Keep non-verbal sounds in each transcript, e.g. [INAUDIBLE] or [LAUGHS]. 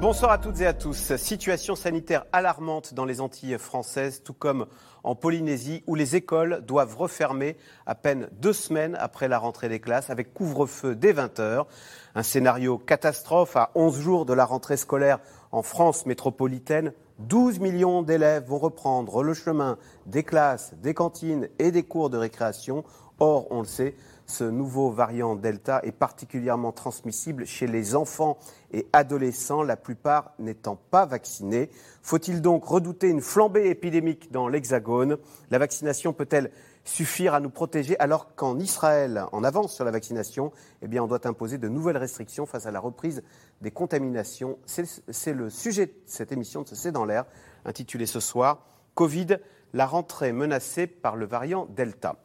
Bonsoir à toutes et à tous. Situation sanitaire alarmante dans les Antilles françaises, tout comme en Polynésie, où les écoles doivent refermer à peine deux semaines après la rentrée des classes, avec couvre-feu dès 20h. Un scénario catastrophe à 11 jours de la rentrée scolaire en France métropolitaine. 12 millions d'élèves vont reprendre le chemin des classes, des cantines et des cours de récréation. Or, on le sait, ce nouveau variant Delta est particulièrement transmissible chez les enfants et adolescents, la plupart n'étant pas vaccinés. Faut-il donc redouter une flambée épidémique dans l'Hexagone? La vaccination peut-elle suffire à nous protéger alors qu'en Israël, en avance sur la vaccination, eh on doit imposer de nouvelles restrictions face à la reprise des contaminations? C'est le sujet de cette émission de ce C'est dans l'air, intitulée ce soir Covid, la rentrée menacée par le variant Delta.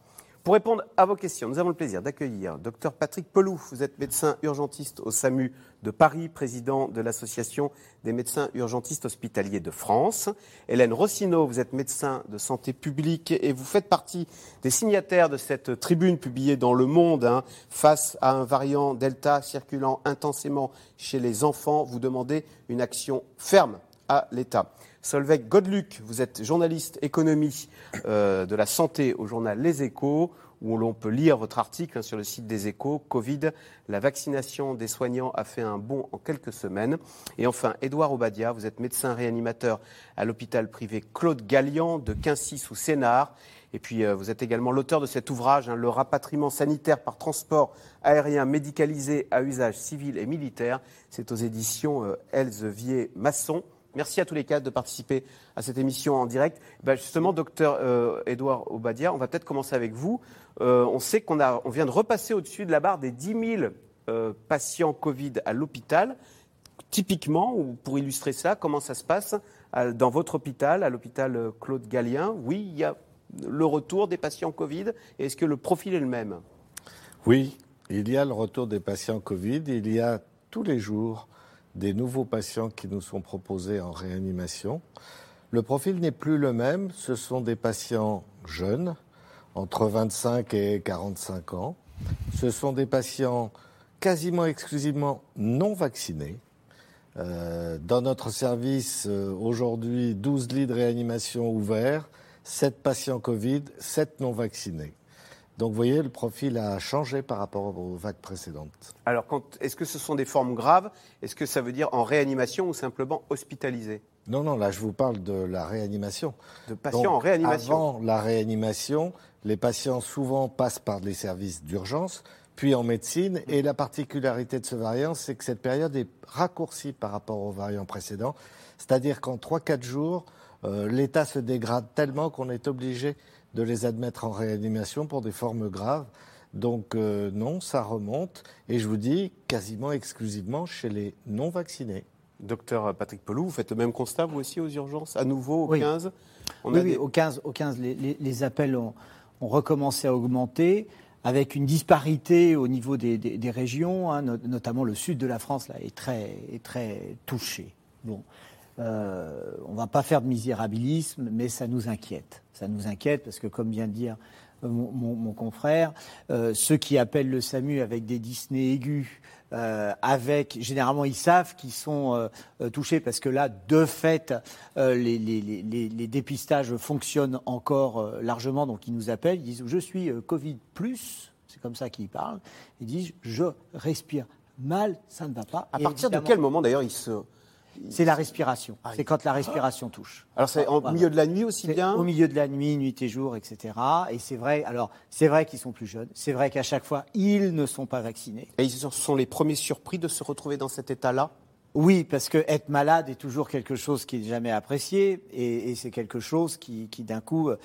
Pour répondre à vos questions, nous avons le plaisir d'accueillir Dr Patrick Pelou. Vous êtes médecin urgentiste au SAMU de Paris, président de l'Association des médecins urgentistes hospitaliers de France. Hélène Rossino, vous êtes médecin de santé publique et vous faites partie des signataires de cette tribune publiée dans Le Monde hein, face à un variant Delta circulant intensément chez les enfants. Vous demandez une action ferme à l'État. Solveig Godluc, vous êtes journaliste économie euh, de la santé au journal Les Échos, où l'on peut lire votre article hein, sur le site des Échos. Covid, la vaccination des soignants a fait un bond en quelques semaines. Et enfin, Édouard Obadia, vous êtes médecin réanimateur à l'hôpital privé Claude Gallian de Quincy sous Sénart. Et puis, euh, vous êtes également l'auteur de cet ouvrage, hein, Le rapatriement sanitaire par transport aérien médicalisé à usage civil et militaire. C'est aux éditions euh, Elsevier-Masson. Merci à tous les quatre de participer à cette émission en direct. Ben justement, docteur euh, Edouard Obadia, on va peut-être commencer avec vous. Euh, on sait qu'on on vient de repasser au-dessus de la barre des 10 000 euh, patients Covid à l'hôpital. Typiquement, ou pour illustrer ça, comment ça se passe dans votre hôpital, à l'hôpital Claude Gallien Oui, il y a le retour des patients Covid. Est-ce que le profil est le même? Oui, il y a le retour des patients Covid. Il y a tous les jours des nouveaux patients qui nous sont proposés en réanimation. Le profil n'est plus le même. Ce sont des patients jeunes, entre 25 et 45 ans. Ce sont des patients quasiment exclusivement non vaccinés. Euh, dans notre service, euh, aujourd'hui, 12 lits de réanimation ouverts, 7 patients Covid, 7 non vaccinés. Donc vous voyez, le profil a changé par rapport aux vagues précédentes. Alors, est-ce que ce sont des formes graves? Est-ce que ça veut dire en réanimation ou simplement hospitalisé? Non, non, là je vous parle de la réanimation. De patients en réanimation Avant la réanimation, les patients souvent passent par les services d'urgence, puis en médecine. Et la particularité de ce variant, c'est que cette période est raccourcie par rapport au variant précédent. C'est-à-dire qu'en 3-4 jours, euh, l'état se dégrade tellement qu'on est obligé de les admettre en réanimation pour des formes graves. Donc euh, non, ça remonte. Et je vous dis, quasiment exclusivement chez les non-vaccinés. Docteur Patrick Pelou, vous faites le même constat, vous aussi, aux urgences, à nouveau au 15 oui, au 15, au 15 les, appels ont, recommencé à augmenter avec une disparité au niveau des, régions, hein, notamment le sud de la France là, est, très, est très touché. Bon. Euh, on ne va pas faire de misérabilisme, mais ça nous inquiète. Ça nous inquiète parce que, comme vient de dire euh, mon, confrère, euh, ceux qui appellent le SAMU avec des Disney aigus, avec généralement ils savent qu'ils sont touchés parce que là, de fait, les, les, dépistages fonctionnent encore largement, donc ils nous appellent, ils disent je suis Covid plus, c'est comme ça qu'ils parlent, ils disent je respire mal, ça ne va pas. À partir de quel moment d'ailleurs ils se c'est la respiration. Ah c'est quand la respiration touche. Alors c'est au milieu de la nuit aussi bien? Au milieu de la nuit, nuit et jour, etc. Et c'est vrai. Alors c'est vrai qu'ils sont plus jeunes. C'est vrai qu'à chaque fois ils ne sont pas vaccinés. Et ils sont les premiers surpris de se retrouver dans cet état-là? Oui, parce que être malade est toujours quelque chose qui n'est jamais apprécié et, c'est quelque chose qui, d'un coup, euh,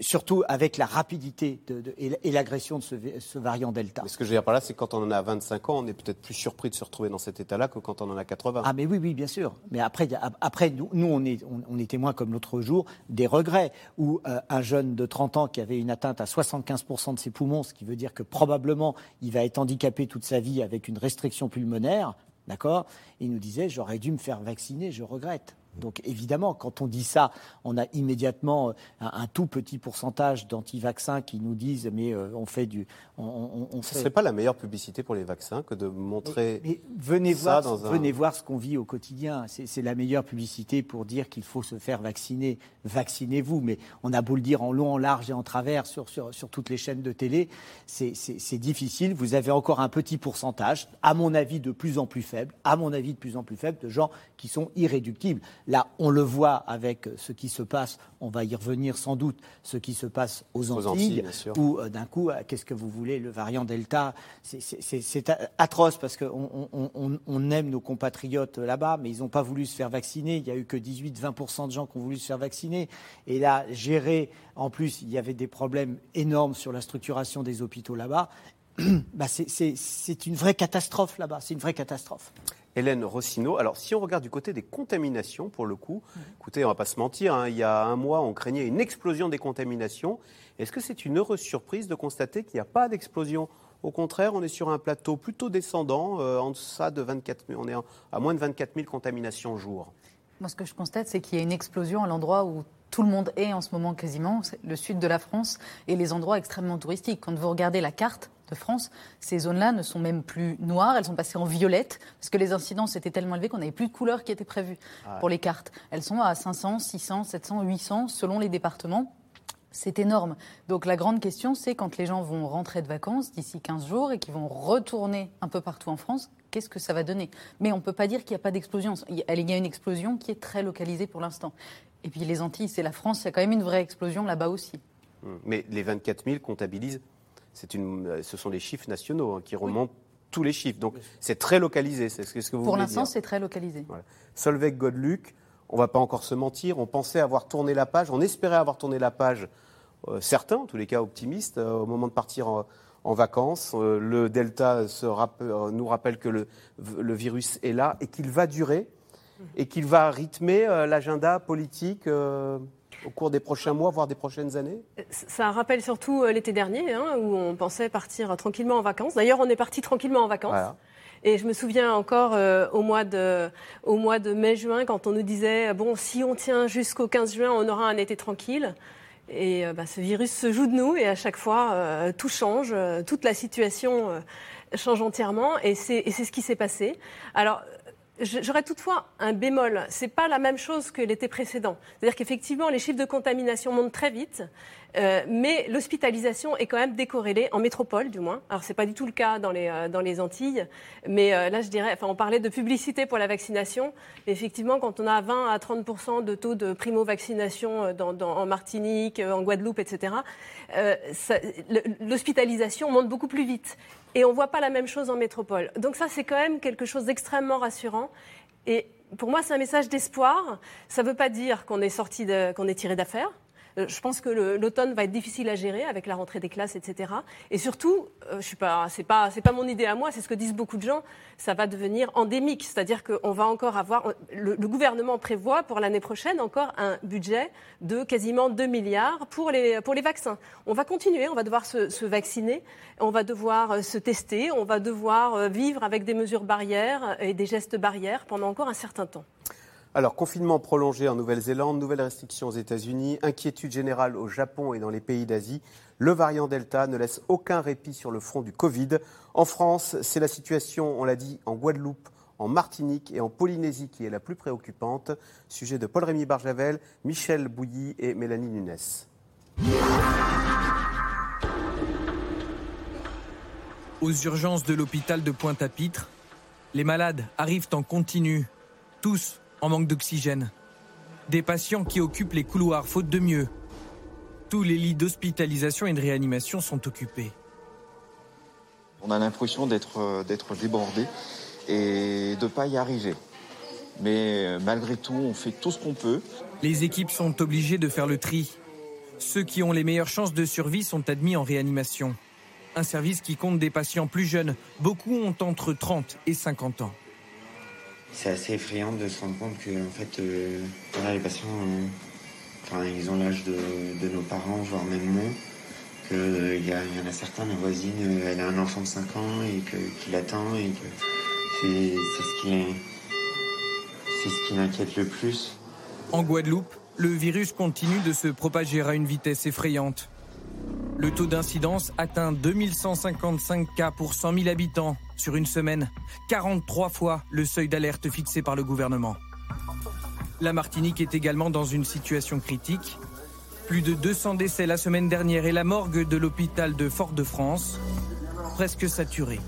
surtout avec la rapidité et l'agression de ce, variant Delta. Mais ce que je veux dire par là, c'est que quand on en a 25 ans, on est peut-être plus surpris de se retrouver dans cet état-là que quand on en a 80. Ah mais oui, oui, bien sûr. Mais après, après nous, on est, on, est témoins comme l'autre jour des regrets où euh, un jeune de 30 ans qui avait une atteinte à 75% de ses poumons, ce qui veut dire que probablement il va être handicapé toute sa vie avec une restriction pulmonaire, D'accord? Il nous disait j'aurais dû me faire vacciner, je regrette. Donc évidemment, quand on dit ça, on a immédiatement euh, un, tout petit pourcentage d'anti-vaccins qui nous disent mais euh, on fait du. On, on, Ce ne serait pas la meilleure publicité pour les vaccins que de montrer. Mais, venez voir, venez voir ce qu'on vit au quotidien. C'est la meilleure publicité pour dire qu'il faut se faire vacciner. Vaccinez-vous. Mais on a beau le dire en long, en large et en travers sur, sur, sur toutes les chaînes de télé, c'est difficile. Vous avez encore un petit pourcentage, à mon avis de plus en plus faible, à mon avis de plus en plus faible, de gens qui sont irréductibles. Là, on le voit avec ce qui se passe, on va y revenir sans doute, ce qui se passe aux Antilles, où euh, d'un coup, euh, qu'est-ce que vous voulez, le variant Delta, c'est atroce parce qu'on on, aime nos compatriotes là-bas, mais ils n'ont pas voulu se faire vacciner. Il n'y a eu que 18-20% de gens qui ont voulu se faire vacciner. Et là, gérer, en plus, il y avait des problèmes énormes sur la structuration des hôpitaux là-bas. [CLEARS THROAT] Bah c'est une vraie catastrophe là-bas, c'est une vraie catastrophe. Hélène Rossino. Alors, si on regarde du côté des contaminations, pour le coup, écoutez, on ne va pas se mentir, hein, il y a un mois, on craignait une explosion des contaminations. Est-ce que c'est une heureuse surprise de constater qu'il n'y a pas d'explosion? Au contraire, on est sur un plateau plutôt descendant, euh, en deçà de 24 000, on est à moins de 24 000 contaminations jour. Moi, ce que je constate, c'est qu'il y a une explosion à l'endroit où tout le monde est en ce moment quasiment, le sud de la France et les endroits extrêmement touristiques. Quand vous regardez la carte, de France, ces zones-là ne sont même plus noires, elles sont passées en violette, parce que les incidences étaient tellement élevées qu'on n'avait plus de couleurs qui étaient prévues ah pour les cartes. Elles sont à 500, 600, 700, 800, selon les départements. C'est énorme. Donc la grande question, c'est quand les gens vont rentrer de vacances d'ici 15 jours et qu'ils vont retourner un peu partout en France, qu'est-ce que ça va donner? Mais on ne peut pas dire qu'il n'y a pas d'explosion. Il y a une explosion qui est très localisée pour l'instant. Et puis les Antilles, c'est la France, il y a quand même une vraie explosion là-bas aussi. Mais les 24 000 comptabilisent une, euh, ce sont des chiffres nationaux hein, qui remontent tous les chiffres. Donc c'est très localisé. C'est ce que vous Pour l'instant, c'est très localisé. Voilà. Solveig Godluc, on ne va pas encore se mentir, on pensait avoir tourné la page, on espérait avoir tourné la page, euh, certains, en tous les cas optimistes, euh, au moment de partir en, vacances. le Delta se nous rappelle que le, le, virus est là et qu'il va durer et qu'il va rythmer l'agenda politique au cours des prochains mois, voire des prochaines années? Ça rappelle surtout euh, l'été dernier, hein, où on pensait partir tranquillement en vacances. D'ailleurs, on est parti tranquillement en vacances. Et je me souviens encore euh, au mois de, au mois de mai-juin, quand on nous disait bon, si on tient jusqu'au 15 juin, on aura un été tranquille. Et euh, bah, ce virus se joue de nous, et à chaque fois, tout change, toute la situation change entièrement, et c'est ce qui s'est passé. Alors, J'aurais toutefois un bémol. Ce n'est pas la même chose que l'été précédent. C'est-à-dire qu'effectivement, les chiffres de contamination montent très vite. Euh, mais l'hospitalisation est quand même décorrélée, en métropole du moins. Alors, ce n'est pas du tout le cas dans les, euh, Antilles. Mais euh, là, je dirais, enfin, on parlait de publicité pour la vaccination. effectivement, quand on a 20 à 30% de taux de primo-vaccination en Martinique, en Guadeloupe, etc., l'hospitalisation monte beaucoup plus vite. Et on ne voit pas la même chose en métropole. Donc ça, c'est quand même quelque chose d'extrêmement rassurant. Et pour moi, c'est un message d'espoir. Ça ne veut pas dire qu'on est sorti, qu'on est tiré d'affaire. Euh, je pense que l'automne va être difficile à gérer avec la rentrée des classes, etc. Et surtout, euh, je suis pas, c'est pas, mon idée à moi, c'est ce que disent beaucoup de gens. Ça va devenir endémique, c'est-à-dire qu'on va encore avoir, le, gouvernement prévoit pour l'année prochaine encore un budget de quasiment 2 milliards pour les, vaccins. On va continuer, on va devoir se, se vacciner, on va devoir euh, se tester, on va devoir vivre avec des mesures barrières et des gestes barrières pendant encore un certain temps. Alors, confinement prolongé en Nouvelle-Zélande, nouvelles restrictions aux États-Unis, inquiétude générale au Japon et dans les pays d'Asie. Le variant Delta ne laisse aucun répit sur le front du Covid. En France, c'est la situation, on l'a dit, en Guadeloupe, en Martinique et en Polynésie qui est la plus préoccupante. Sujet de Paul-Rémy Barjavel, Michel Bouilly et Mélanie Nunes. Aux urgences de l'hôpital de Pointe-à-Pitre, les malades arrivent en continu, tous en manque d'oxygène. Des patients qui occupent les couloirs faute de mieux. Tous les lits d'hospitalisation et de réanimation sont occupés. On a l'impression d'être, euh, d'être débordé et de ne pas y arriver. Mais euh, malgré tout, on fait tout ce qu'on peut. Les équipes sont obligées de faire le tri. Ceux qui ont les meilleures chances de survie sont admis en réanimation. Un service qui compte des patients plus jeunes. Beaucoup ont entre 30 et 50 ans. C'est assez effrayant de se rendre compte que en fait, euh, les patients, euh, ils ont l'âge de, nos parents, voire même moins. Qu'il euh, y, en a certains, ma voisine, elle a un enfant de 5 ans et qu'il attend et que c'est ce qui c'est ce qui m'inquiète le plus. En Guadeloupe, le virus continue de se propager à une vitesse effrayante. Le taux d'incidence atteint 2155 cas pour 100 000 habitants sur une semaine, 43 fois le seuil d'alerte fixé par le gouvernement. La Martinique est également dans une situation critique. Plus de 200 décès la semaine dernière et la morgue de l'hôpital de Fort-de-France presque saturée.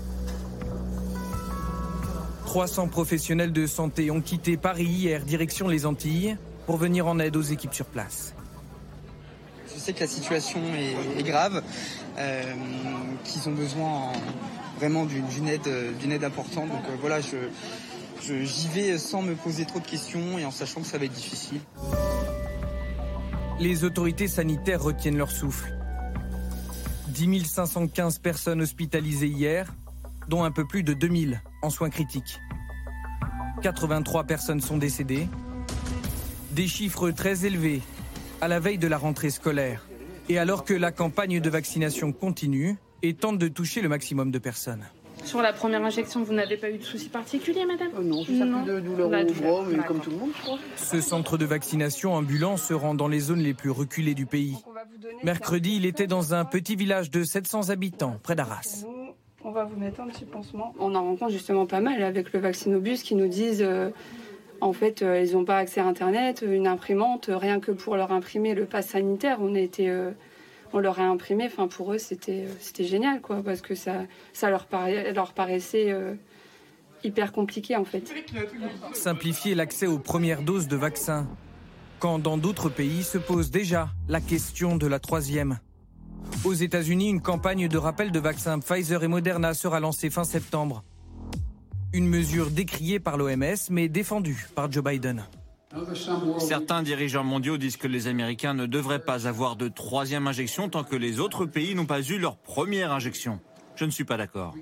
300 professionnels de santé ont quitté Paris hier, direction les Antilles, pour venir en aide aux équipes sur place. Je sais que la situation est, grave, euh, qu'ils ont besoin vraiment d'une aide, d'une aide importante. Donc euh, voilà, j'y vais sans me poser trop de questions et en sachant que ça va être difficile. Les autorités sanitaires retiennent leur souffle. 10 515 personnes hospitalisées hier, dont un peu plus de 2000 en soins critiques. 83 personnes sont décédées. Des chiffres très élevés à la veille de la rentrée scolaire et alors que la campagne de vaccination continue et tente de toucher le maximum de personnes. Sur la première injection, vous n'avez pas eu de soucis particuliers, madame? Euh, Non, juste un peu de douleur au bras, mais comme tout le monde, je crois. Ce centre de vaccination ambulant se rend dans les zones les plus reculées du pays. Mercredi, il était dans un petit village de 700 habitants, près d'Arras. On va vous mettre un petit pansement. On en rencontre justement pas mal avec le vaccinobus qui nous disent euh, en fait euh, ils n'ont pas accès à internet, une imprimante, rien que pour leur imprimer le pass sanitaire, on euh, leur a imprimé, enfin pour eux c'était c'était génial quoi parce que ça leur paraissait hyper compliqué en fait. Simplifier l'accès aux premières doses de vaccins quand dans d'autres pays se pose déjà la question de la troisième. Aux États-Unis, une campagne de rappel de vaccins Pfizer et Moderna sera lancée fin septembre. Une mesure décriée par l'OMS mais défendue par Joe Biden. Certains dirigeants mondiaux disent que les Américains ne devraient pas avoir de troisième injection tant que les autres pays n'ont pas eu leur première injection. Je ne suis pas d'accord.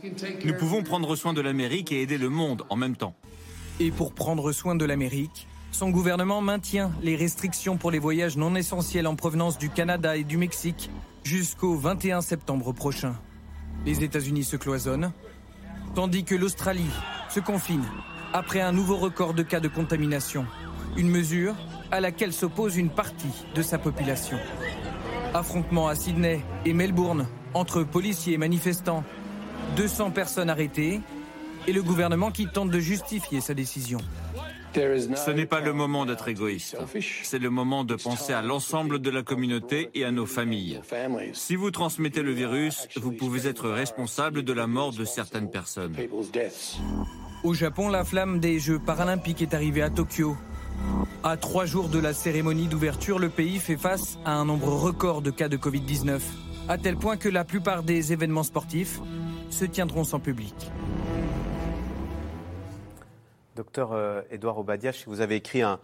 Nous pouvons prendre soin de l'Amérique et aider le monde en même temps. Et pour prendre soin de l'Amérique, son gouvernement maintient les restrictions pour les voyages non essentiels en provenance du Canada et du Mexique jusqu'au 21 septembre prochain. Les États-Unis se cloisonnent, tandis que l'Australie se confine après un nouveau record de cas de contamination. Une mesure à laquelle s'oppose une partie de sa population. Affrontement à Sydney et Melbourne entre policiers et manifestants. 200 personnes arrêtées et le gouvernement qui tente de justifier sa décision. Ce n'est pas le moment d'être égoïste. C'est le moment de penser à l'ensemble de la communauté et à nos familles. Si vous transmettez le virus, vous pouvez être responsable de la mort de certaines personnes. Au Japon, la flamme des Jeux paralympiques est arrivée à Tokyo. À trois jours de la cérémonie d'ouverture, le pays fait face à un nombre record de cas de Covid-19, à tel point que la plupart des événements sportifs se tiendront sans public. Docteur euh, Edouard Obadiach, vous avez écrit un,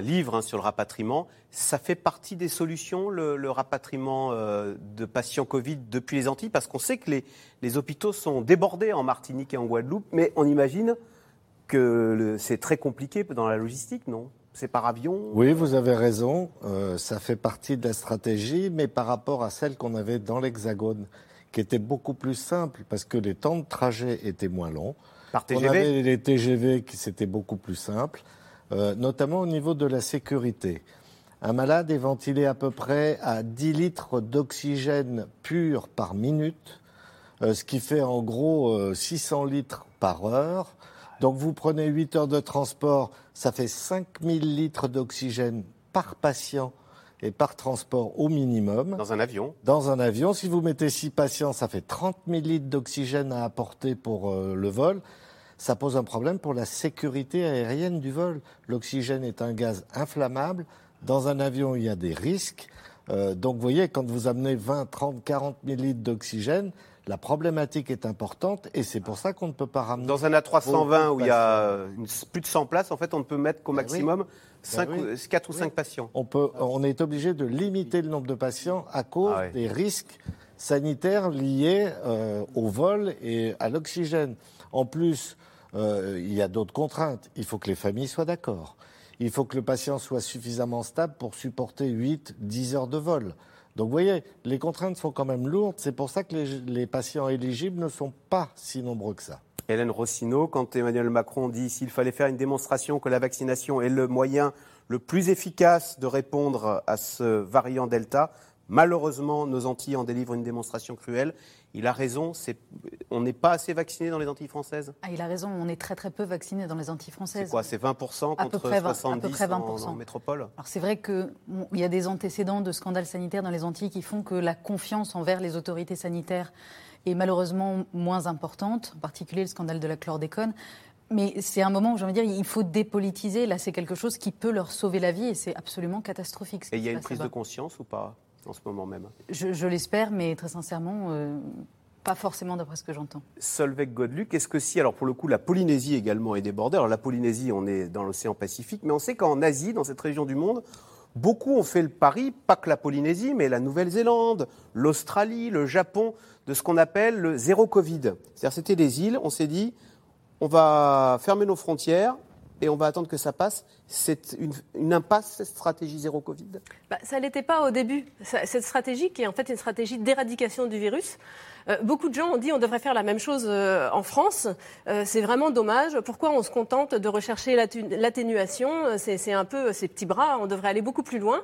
livre hein, sur le rapatriement. Ça fait partie des solutions, le, rapatriement euh, de patients Covid depuis les Antilles? Parce qu'on sait que les, hôpitaux sont débordés en Martinique et en Guadeloupe, mais on imagine que c'est très compliqué dans la logistique, non? C'est par avion? Oui, vous avez raison. Euh, ça fait partie de la stratégie, mais par rapport à celle qu'on avait dans l'Hexagone, qui était beaucoup plus simple parce que les temps de trajet étaient moins longs. On avait les TGV qui c'était beaucoup plus simple, euh, notamment au niveau de la sécurité. Un malade est ventilé à peu près à 10 litres d'oxygène pur par minute, euh, ce qui fait en gros 600 euh, litres par heure. Donc vous prenez 8 heures de transport, ça fait 5000 litres d'oxygène par patient et par transport au minimum. Dans un avion Dans un avion. Si vous mettez 6 patients, ça fait 30 000 litres d'oxygène à apporter pour le vol ça pose un problème pour la sécurité aérienne du vol. L'oxygène est un gaz inflammable. Dans un avion, il y a des risques. Euh, donc, vous voyez, quand vous amenez 20, 30, 40 000 litres d'oxygène, La problématique est importante et c'est pour ça qu'on ne peut pas ramener. Dans un A320 où il y a plus de 100 places, en fait, on ne peut mettre qu'au ben maximum 5 ben 4 ou 5 patients. On, peut, on est obligé de limiter le nombre de patients à cause ah des risques sanitaires liés euh, au vol et à l'oxygène. En plus, euh, il y a d'autres contraintes. Il faut que les familles soient d'accord. Il faut que le patient soit suffisamment stable pour supporter 8, 10 heures de vol. Donc vous voyez, les contraintes sont quand même lourdes. C'est pour ça que les, patients éligibles ne sont pas si nombreux que ça. Hélène Rossino, quand Emmanuel Macron dit s'il fallait faire une démonstration que la vaccination est le moyen le plus efficace de répondre à ce variant Delta, malheureusement, nos Antilles en délivrent une démonstration cruelle. Il a raison, on n'est pas assez vaccinés dans les Antilles françaises ah, Il a raison, on est très très peu vaccinés dans les Antilles françaises. C'est quoi C'est 20% contre 70% En, métropole? Alors c'est vrai qu'il y a des antécédents de scandales sanitaires dans les Antilles qui font que la confiance envers les autorités sanitaires est malheureusement moins importante, en particulier le scandale de la chlordécone. Mais c'est un moment où j'ai envie de dire il faut dépolitiser. Là, c'est quelque chose qui peut leur sauver la vie et c'est absolument catastrophique. Et il y a une prise de conscience ou pas? En ce moment même Je, l'espère, mais très sincèrement, euh, pas forcément d'après ce que j'entends. Solveig Godluc, est-ce que si, alors pour le coup, la Polynésie également est débordée Alors la Polynésie, on est dans l'océan Pacifique, mais on sait qu'en Asie, dans cette région du monde, beaucoup ont fait le pari, pas que la Polynésie, mais la Nouvelle-Zélande, l'Australie, le Japon, de ce qu'on appelle le zéro Covid. C'est-à-dire c'était des îles, on s'est dit, on va fermer nos frontières, et on va attendre que ça passe. C'est une, impasse, cette stratégie zéro Covid bah, Ça ne l'était pas au début. Cette stratégie, qui est en fait une stratégie d'éradication du virus, euh, beaucoup de gens ont dit on devrait faire la même chose euh, en France. Euh, c'est vraiment dommage. Pourquoi on se contente de rechercher l'atténuation? C'est un peu ces petits bras. On devrait aller beaucoup plus loin.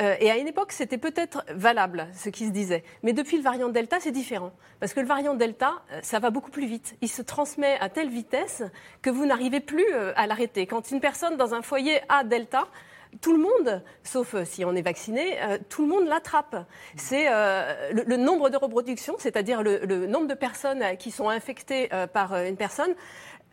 Euh, et à une époque, c'était peut-être valable, ce qui se disait. Mais depuis le variant Delta, c'est différent. Parce que le variant Delta, euh, ça va beaucoup plus vite. Il se transmet à telle vitesse que vous n'arrivez plus euh, à l'arrêter. Quand une personne dans un foyer a Delta, tout le monde, sauf si on est vacciné, tout le monde l'attrape. C'est le, nombre de reproductions, c'est-à-dire le, le, nombre de personnes qui sont infectées par une personne,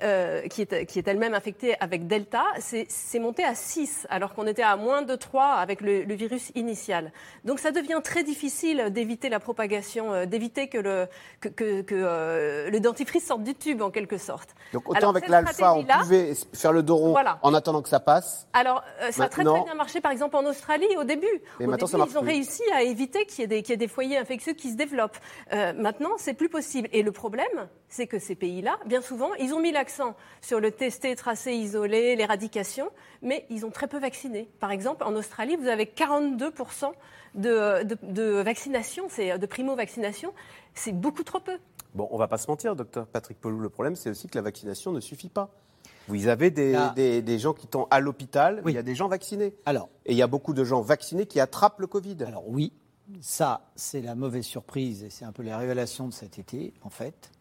euh, qui est, qui est elle-même infectée avec Delta, c'est monté à 6, alors qu'on était à moins de 3 avec le, virus initial. Donc ça devient très difficile d'éviter la propagation, euh, d'éviter que, le, que, que, euh, le dentifrice sorte du tube, en quelque sorte. Donc autant avec l'alpha, on pouvait faire le dos rond en attendant que ça passe. Alors ça a très très bien marché, par exemple, en Australie au début. Mais au début, ils ont réussi à éviter qu'il y, y, ait des foyers infectieux qui se développent. maintenant, c'est plus possible. Et le problème, c'est que ces pays-là, bien souvent, ils ont mis la sur le testé, tracé, isolé, l'éradication, mais ils ont très peu vacciné. Par exemple, en Australie, vous avez 42% de, de, vaccination, de primo-vaccination. C'est beaucoup trop peu. Bon, on ne va pas se mentir, docteur Patrick Pelou. Le problème, c'est aussi que la vaccination ne suffit pas. Vous avez des, des, gens qui sont à l'hôpital, il y a des gens vaccinés. Alors, et il y a beaucoup de gens vaccinés qui attrapent le Covid. Alors oui, ça, c'est la mauvaise surprise et c'est un peu les révélations de cet été, en fait.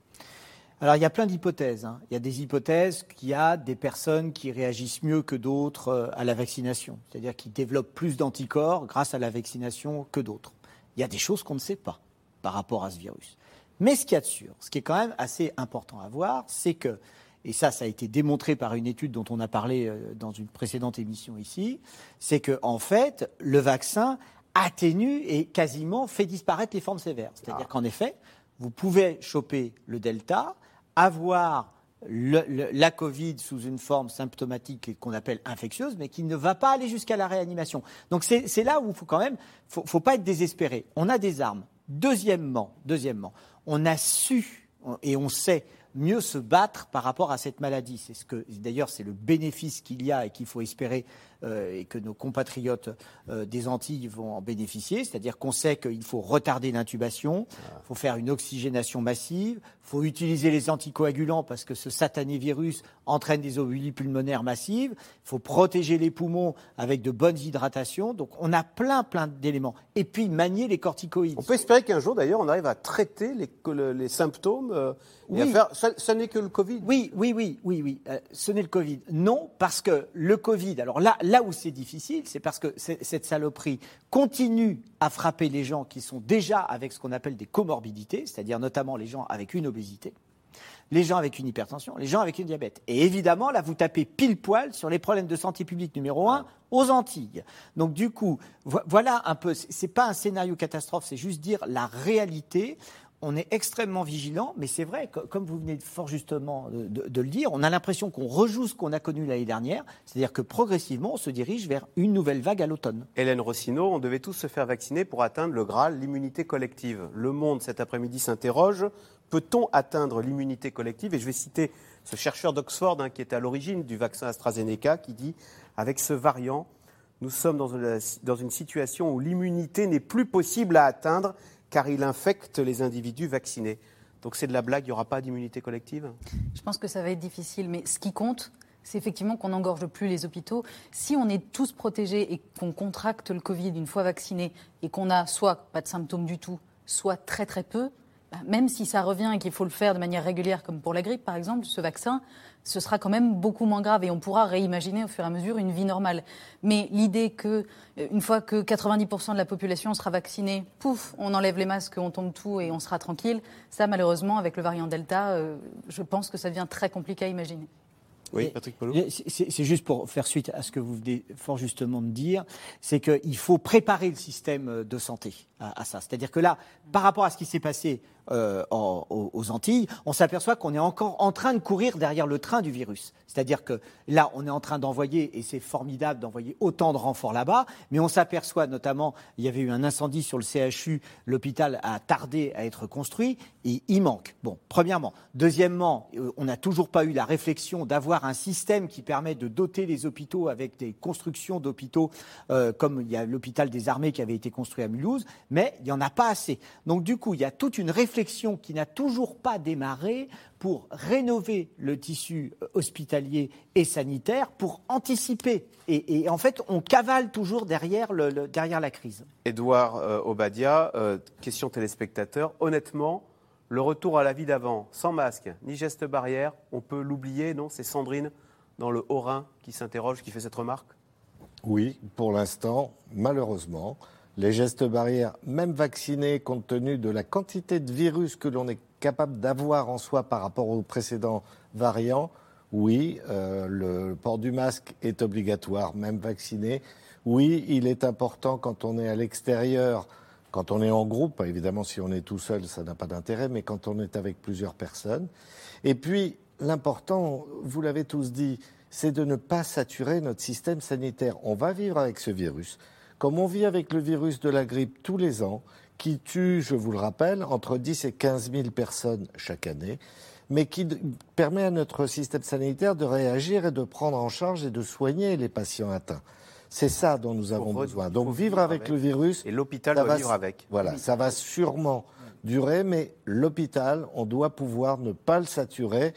Alors il y a plein d'hypothèses. Hein. Il y a des hypothèses qu'il y a des personnes qui réagissent mieux que d'autres euh, à la vaccination, c'est-à-dire qui développent plus d'anticorps grâce à la vaccination que d'autres. Il y a des choses qu'on ne sait pas par rapport à ce virus. Mais ce qu'il y a de sûr, ce qui est quand même assez important à voir, c'est que, et ça, ça a été démontré par une étude dont on a parlé euh, dans une précédente émission ici, c'est que en fait, le vaccin atténue et quasiment fait disparaître les formes sévères. C'est-à-dire ah. qu'en effet, vous pouvez choper le delta, avoir la Covid sous une forme symptomatique qu'on appelle infectieuse, mais qui ne va pas aller jusqu'à la réanimation. Donc c'est là où il faut quand même, faut, faut pas être désespéré. On a des armes. Deuxièmement, deuxièmement, on a su et on sait mieux se battre par rapport à cette maladie. C'est ce que, d'ailleurs, c'est le bénéfice qu'il y a et qu'il faut espérer et que nos compatriotes euh, des Antilles vont en bénéficier. C'est-à-dire qu'on sait qu'il faut retarder l'intubation, il faut faire une oxygénation massive, il faut utiliser les anticoagulants parce que ce satané virus entraîne des ovulis pulmonaires massives, il faut protéger les poumons avec de bonnes hydratations. Donc on a plein, plein d'éléments. Et puis manier les corticoïdes. On peut espérer qu'un jour, d'ailleurs, on arrive à traiter les, les symptômes. Euh, oui. faire, ce n'est que le Covid. Oui, oui, oui, oui, oui. ce n'est le Covid. Non, parce que le Covid. Alors là, là où c'est difficile, c'est parce que cette saloperie continue à frapper les gens qui sont déjà avec ce qu'on appelle des comorbidités, c'est-à-dire notamment les gens avec une obésité, les gens avec une hypertension, les gens avec une diabète. Et évidemment, là, vous tapez pile poil sur les problèmes de santé publique numéro un aux Antilles. Donc du coup, voilà un peu, c'est pas un scénario catastrophe, c'est juste dire la réalité on est extrêmement vigilant, mais c'est vrai, comme vous venez fort justement de, le dire, on a l'impression qu'on rejoue ce qu'on a connu l'année dernière, c'est-à-dire que progressivement, on se dirige vers une nouvelle vague à l'automne. Hélène Rossino, on devait tous se faire vacciner pour atteindre le Graal, l'immunité collective. Le Monde, cet après-midi, s'interroge, peut-on atteindre l'immunité collective? Et je vais citer ce chercheur d'Oxford hein, qui était à l'origine du vaccin AstraZeneca, qui dit, avec ce variant, nous sommes dans une situation où l'immunité n'est plus possible à atteindre car il infecte les individus vaccinés. Donc c'est de la blague, il n'y aura pas d'immunité collective? Je pense que ça va être difficile, mais ce qui compte, c'est effectivement qu'on n'engorge plus les hôpitaux. Si on est tous protégés et qu'on contracte le Covid une fois vacciné et qu'on n'a soit pas de symptômes du tout, soit très très peu, bah, même si ça revient et qu'il faut le faire de manière régulière, comme pour la grippe par exemple, ce vaccin, ce sera quand même beaucoup moins grave et on pourra réimaginer au fur et à mesure une vie normale. Mais l'idée que, euh, une fois que 90% de la population sera vaccinée, pouf, on enlève les masques, on tombe tout et on sera tranquille, ça malheureusement, avec le variant Delta, euh, je pense que ça devient très compliqué à imaginer. Oui, Patrick C'est juste pour faire suite à ce que vous venez fort justement de dire, c'est qu'il faut préparer le système de santé à, ça. C'est-à-dire que là, par rapport à ce qui s'est passé euh, aux, Antilles, on s'aperçoit qu'on est encore en train de courir derrière le train du virus. C'est-à-dire que là, on est en train d'envoyer, et c'est formidable d'envoyer autant de renforts là-bas, mais on s'aperçoit notamment, il y avait eu un incendie sur le CHU, l'hôpital a tardé à être construit, et il manque. Bon, premièrement. Deuxièmement, euh, on n'a toujours pas eu la réflexion d'avoir un système qui permet de doter les hôpitaux avec des constructions d'hôpitaux, euh, comme il y a l'hôpital des armées qui avait été construit à Mulhouse, mais il n'y en a pas assez. Donc du coup, il y a toute une réflexion qui n'a toujours pas démarré pour rénover le tissu euh, hospitalier et sanitaire, pour anticiper. Et, en fait, on cavale toujours derrière, le, derrière la crise. Édouard euh, Obadia, euh, question téléspectateur. Honnêtement, le retour à la vie d'avant, sans masque, ni geste barrière, on peut l'oublier, non? C'est Sandrine, dans le Haut-Rhin, qui s'interroge, qui fait cette remarque Oui, pour l'instant, malheureusement les gestes barrières, même vaccinés, compte tenu de la quantité de virus que l'on est capable d'avoir en soi par rapport aux précédents variants, oui, euh, le port du masque est obligatoire, même vacciné. Oui, il est important quand on est à l'extérieur, quand on est en groupe, évidemment si on est tout seul, ça n'a pas d'intérêt, mais quand on est avec plusieurs personnes. Et puis, l'important, vous l'avez tous dit, c'est de ne pas saturer notre système sanitaire. On va vivre avec ce virus comme on vit avec le virus de la grippe tous les ans, qui tue, je vous le rappelle, entre 10 et 15 000 personnes chaque année, mais qui permet à notre système sanitaire de réagir et de prendre en charge et de soigner les patients atteints. C'est ça dont nous avons besoin. Donc vivre avec, le virus. Et l'hôpital doit vivre avec. Voilà, ça va sûrement durer, mais l'hôpital, on doit pouvoir ne pas le saturer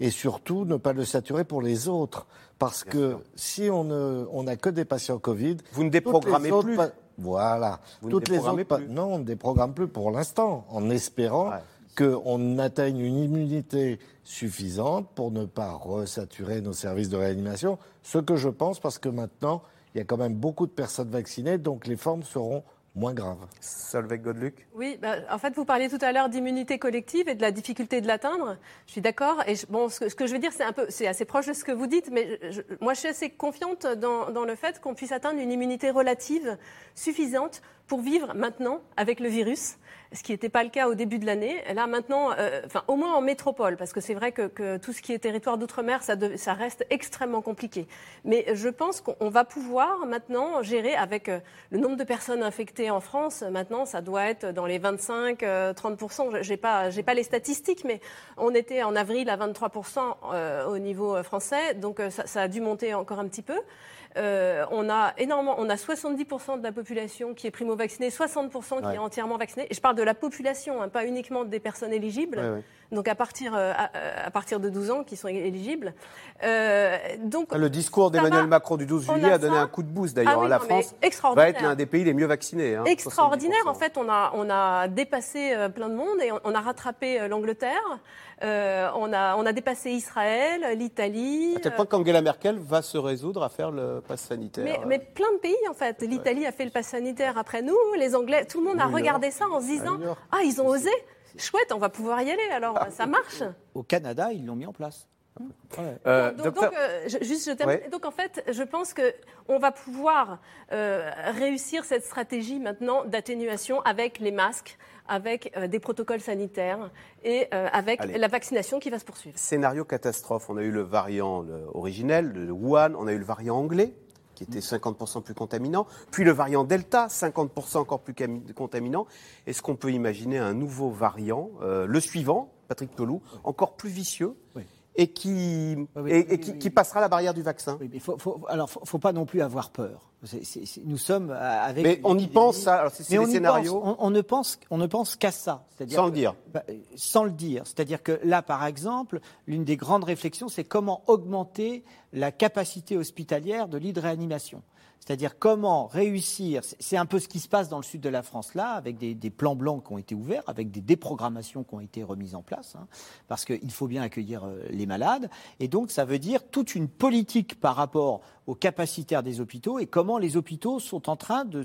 et surtout ne pas le saturer pour les autres. Parce que si on n'a que des patients Covid. Vous ne déprogrammez plus Voilà. toutes les autres. Non, on ne déprogramme plus pour l'instant, en espérant qu'on atteigne une immunité suffisante pour ne pas resaturer nos services de réanimation. Ce que je pense, parce que maintenant, il y a quand même beaucoup de personnes vaccinées, donc les formes seront moins grave. Solveig Godluc Oui, bah, en fait, vous parliez tout à l'heure d'immunité collective et de la difficulté de l'atteindre. Je suis d'accord. Et bon, ce que, je veux dire, c'est un peu, c'est assez proche de ce que vous dites, mais moi, je suis assez confiante dans, dans le fait qu'on puisse atteindre une immunité relative suffisante pour vivre maintenant avec le virus ce qui n'était pas le cas au début de l'année. Là, maintenant, euh, enfin, au moins en métropole, parce que c'est vrai que, tout ce qui est territoire d'outre-mer, ça, ça, reste extrêmement compliqué. Mais je pense qu'on va pouvoir maintenant gérer avec euh, le nombre de personnes infectées en France. Maintenant, ça doit être dans les 25-30%. Euh, j'ai pas, j'ai pas les statistiques, mais on était en avril à 23% au niveau français, donc ça, ça a dû monter encore un petit peu. Euh, on a énormément, on a 70% de la population qui est primo-vaccinée, 60% qui est entièrement vaccinée. Et je parle de la population, hein, pas uniquement des personnes éligibles. Donc à partir, euh, à, partir de 12 ans qui sont éligibles. Euh, donc, le discours d'Emmanuel Macron du 12 juillet a, donné un coup de boost d'ailleurs. Ah la France va être l'un des pays les mieux vaccinés. Hein, extraordinaire. En fait, on a, on a dépassé plein de monde et on a rattrapé l'Angleterre. Euh, on, a, on a dépassé Israël, l'Italie. À tel point qu'Angela Merkel va se résoudre à faire le pass sanitaire. Mais, plein de pays, en fait. L'Italie a fait le pass sanitaire après nous, les Anglais, tout le monde a regardé ça en se disant Ah, ils ont osé Chouette, on va pouvoir y aller, alors ça marche. Au Canada, ils l'ont mis en place. Euh, donc, euh, juste, je termine. Donc, en fait, je pense qu'on va pouvoir euh, réussir cette stratégie maintenant d'atténuation avec les masques, avec des protocoles sanitaires et avec la vaccination qui va se poursuivre. Scénario catastrophe. On a eu le variant originel, le Wuhan, on a eu le variant anglais qui était 50% plus contaminant, puis le variant Delta, 50% encore plus contaminant. Est-ce qu'on peut imaginer un nouveau variant, le suivant, Patrick Pelou, encore plus vicieux et qui, et, qui, passera la barrière du vaccin. mais faut, faut, alors, faut, faut pas non plus avoir peur. nous sommes avec. Mais on y pense, ça. c'est des scénarios. on, ne pense, on ne pense qu'à ça. Sans le dire. Bah, sans le dire. C'est-à-dire que là, par exemple, l'une des grandes réflexions, c'est comment augmenter la capacité hospitalière de lit de réanimation. C'est-à-dire comment réussir, c'est un peu ce qui se passe dans le sud de la France là, avec des, plans blancs qui ont été ouverts, avec des déprogrammations qui ont été remises en place, hein, parce qu'il faut bien accueillir euh, les malades. Et donc ça veut dire toute une politique par rapport aux capacitaires des hôpitaux et comment les hôpitaux sont en train de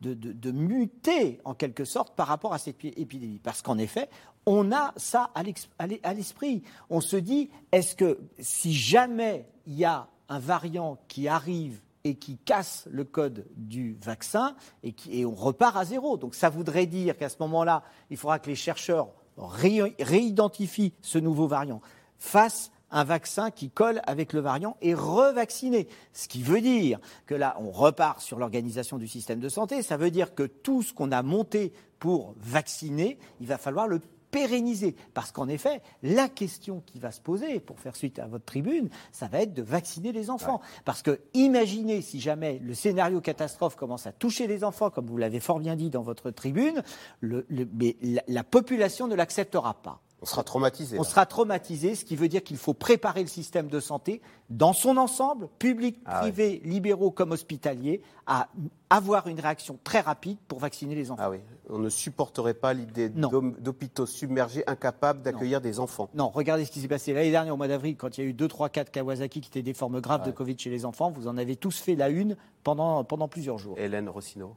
de, muter en quelque sorte par rapport à cette épidémie. Parce qu'en effet, on a ça à l'esprit. On se dit, est-ce que si jamais il y a un variant qui arrive et qui casse le code du vaccin et, qui, et on repart à zéro. Donc ça voudrait dire qu'à ce moment-là, il faudra que les chercheurs réidentifient ce nouveau variant, fassent un vaccin qui colle avec le variant et revacciner. Ce qui veut dire que là, on repart sur l'organisation du système de santé. Ça veut dire que tout ce qu'on a monté pour vacciner, il va falloir le pérenniser. Parce qu'en effet, la question qui va se poser, pour faire suite à votre tribune, ça va être de vacciner les enfants. Parce que imaginez si jamais le scénario catastrophe commence à toucher les enfants, comme vous l'avez fort bien dit dans votre tribune, mais la population ne l'acceptera pas. On sera traumatisé. On sera traumatisé, ce qui veut dire qu'il faut préparer le système de santé dans son ensemble, public, ah privé, libéraux comme hospitaliers, à avoir une réaction très rapide pour vacciner les enfants. Ah oui, on ne supporterait pas l'idée d'hôpitaux submergés, incapables d'accueillir des enfants. Non, regardez ce qui s'est passé l'année dernière au mois d'avril, quand il y a eu 2, 3, 4 Kawasaki qui étaient des formes graves de Covid chez les enfants. Vous en avez tous fait la une pendant, pendant plusieurs jours. Hélène Rossino.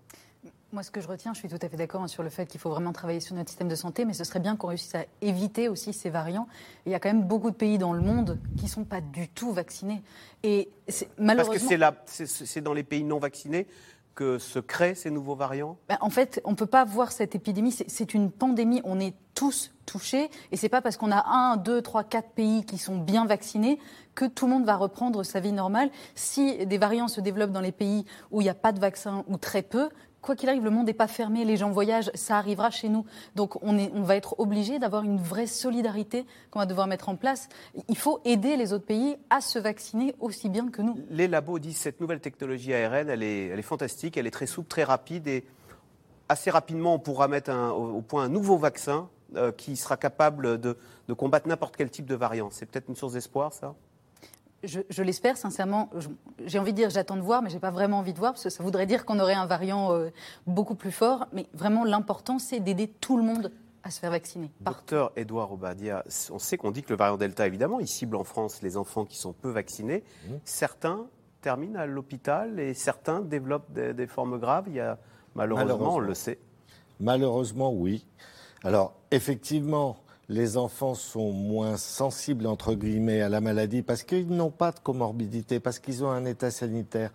Moi, ce que je retiens, je suis tout à fait d'accord sur le fait qu'il faut vraiment travailler sur notre système de santé, mais ce serait bien qu'on réussisse à éviter aussi ces variants. il y a quand même beaucoup de pays dans le monde qui ne sont pas du tout vaccinés. Et malheureusement... Parce que c'est dans les pays non vaccinés que se créent ces nouveaux variants? Ben, En fait, on ne peut pas voir cette épidémie. C'est une pandémie. On est tous touchés. Et ce n'est pas parce qu'on a un, deux, trois, quatre pays qui sont bien vaccinés que tout le monde va reprendre sa vie normale. Si des variants se développent dans les pays où il n'y a pas de vaccin ou très peu, quoi qu'il arrive, le monde n'est pas fermé, les gens voyagent, ça arrivera chez nous. Donc on, va être obligé d'avoir une vraie solidarité qu'on va devoir mettre en place. Il faut aider les autres pays à se vacciner aussi bien que nous. Les labos disent cette nouvelle technologie ARN, elle est, elle est fantastique, elle est très souple, très rapide et assez rapidement on pourra mettre au, point un nouveau vaccin euh, qui sera capable de, de combattre n'importe quel type de variant. C'est peut-être une source d'espoir, ça? Je, l'espère sincèrement. J'ai envie de dire j'attends de voir, mais j'ai pas vraiment envie de voir parce que ça voudrait dire qu'on aurait un variant euh, beaucoup plus fort. Mais vraiment, l'important c'est d'aider tout le monde à se faire vacciner. Docteur Edouard Obadia, on sait qu'on dit que le variant Delta, évidemment, il cible en France les enfants qui sont peu vaccinés. Mmh. Certains terminent à l'hôpital et certains développent des, formes graves. Il y a, malheureusement, on le sait. Malheureusement, oui. Alors, effectivement, les enfants sont moins sensibles, entre guillemets, à la maladie parce qu'ils n'ont pas de comorbidité, parce qu'ils ont un état sanitaire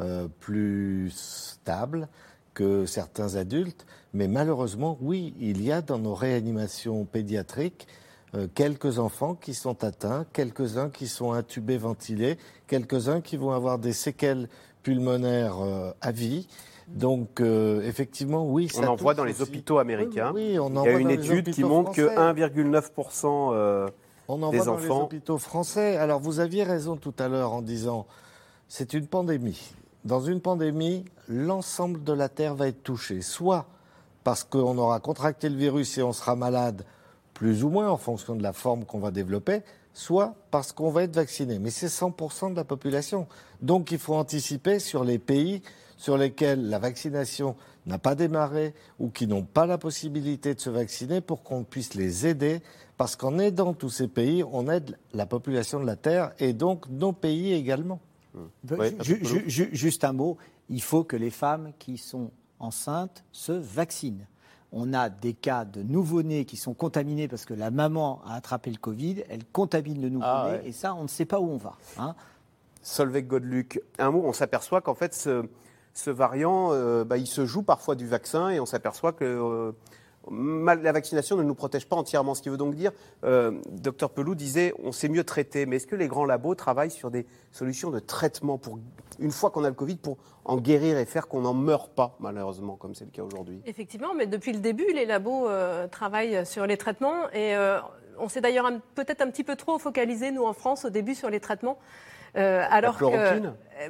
euh, plus stable que certains adultes. Mais malheureusement, oui, il y a dans nos réanimations pédiatriques euh, quelques enfants qui sont atteints, quelques-uns qui sont intubés, ventilés, quelques-uns qui vont avoir des séquelles pulmonaires euh, à vie. Donc, euh, effectivement, oui. on en voit dans les hôpitaux américains. Oui, on en Il y a une étude qui montre que 1,9% euh, on en des voit enfants. Dans les hôpitaux français. Alors, vous aviez raison tout à l'heure en disant c'est une pandémie. Dans une pandémie, l'ensemble de la Terre va être touché. Soit parce qu'on aura contracté le virus et on sera malade, plus ou moins en fonction de la forme qu'on va développer, soit parce qu'on va être vacciné. Mais c'est 100% de la population. Donc il faut anticiper sur les pays sur lesquels la vaccination n'a pas démarré ou qui n'ont pas la possibilité de se vacciner pour qu'on puisse les aider. Parce qu'en aidant tous ces pays, on aide la population de la Terre et donc nos pays également. juste un mot, il faut que les femmes qui sont enceintes se vaccinent. on a des cas de nouveau-nés qui sont contaminés parce que la maman a attrapé le Covid, elle contamine le nouveau-né, Ah ouais. et ça, on ne sait pas où on va. hein. Solveig Godluc, un mot, on s'aperçoit qu'en fait, ce, ce variant, euh, bah, il se joue parfois du vaccin et on s'aperçoit que euh, la vaccination ne nous protège pas entièrement. Ce qui veut donc dire, euh, docteur Pelou disait, on sait mieux traiter. Mais est-ce que les grands labos travaillent sur des solutions de traitement pour, une fois qu'on a le Covid, pour en guérir et faire qu'on n'en meure pas, malheureusement, comme c'est le cas aujourd'hui? Effectivement, mais depuis le début, les labos travaillent sur les traitements et on s'est d'ailleurs peut-être un petit peu trop focalisé, nous en France, au début sur les traitements. Euh, alors que, euh,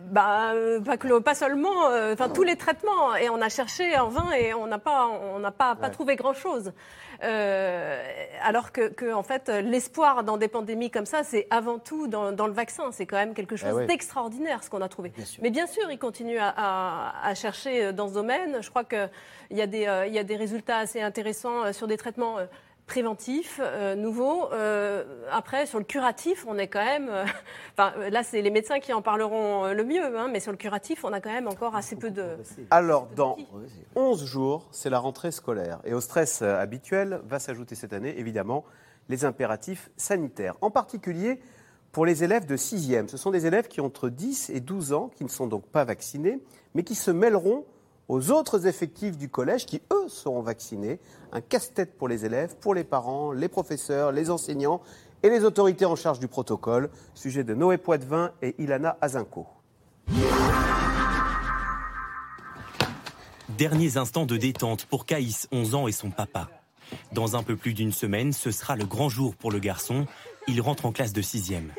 bah, euh, pas, que pas seulement, euh, enfin tous les traitements, et on a cherché en vain et on n'a pas, on n'a pas, pas Ouais. trouvé grand chose. alors que, que, en fait, l'espoir dans des pandémies comme ça, c'est avant tout dans, dans le vaccin. C'est quand même quelque chose Eh ouais. d'extraordinaire ce qu'on a trouvé. Mais bien sûr, ils continuent à, à- à chercher euh, dans ce domaine. Je crois qu'il y, a des, euh, il y a des résultats assez intéressants euh, sur des traitements préventifs, euh, nouveaux. Euh, après, sur le curatif, on est quand même. euh, [LAUGHS] Enfin, là, c'est les médecins qui en parleront le mieux, hein, mais sur le curatif, on a quand même encore assez peu de. Alors, dans 11 jours, c'est la rentrée scolaire. Et au stress habituel va s'ajouter cette année, évidemment, les impératifs sanitaires. En particulier pour les élèves de 6e. Ce sont des élèves qui ont entre 10 et 12 ans, qui ne sont donc pas vaccinés, mais qui se mêleront aux autres effectifs du collège qui, eux, seront vaccinés. Un casse-tête pour les élèves, pour les parents, les professeurs, les enseignants et les autorités en charge du protocole. Sujet de Noé Poitvin et Ilana Azinko. Derniers instants de détente pour Caïs, 11 ans, et son papa. Dans un peu plus d'une semaine, ce sera le grand jour pour le garçon. Il rentre en classe de 6e.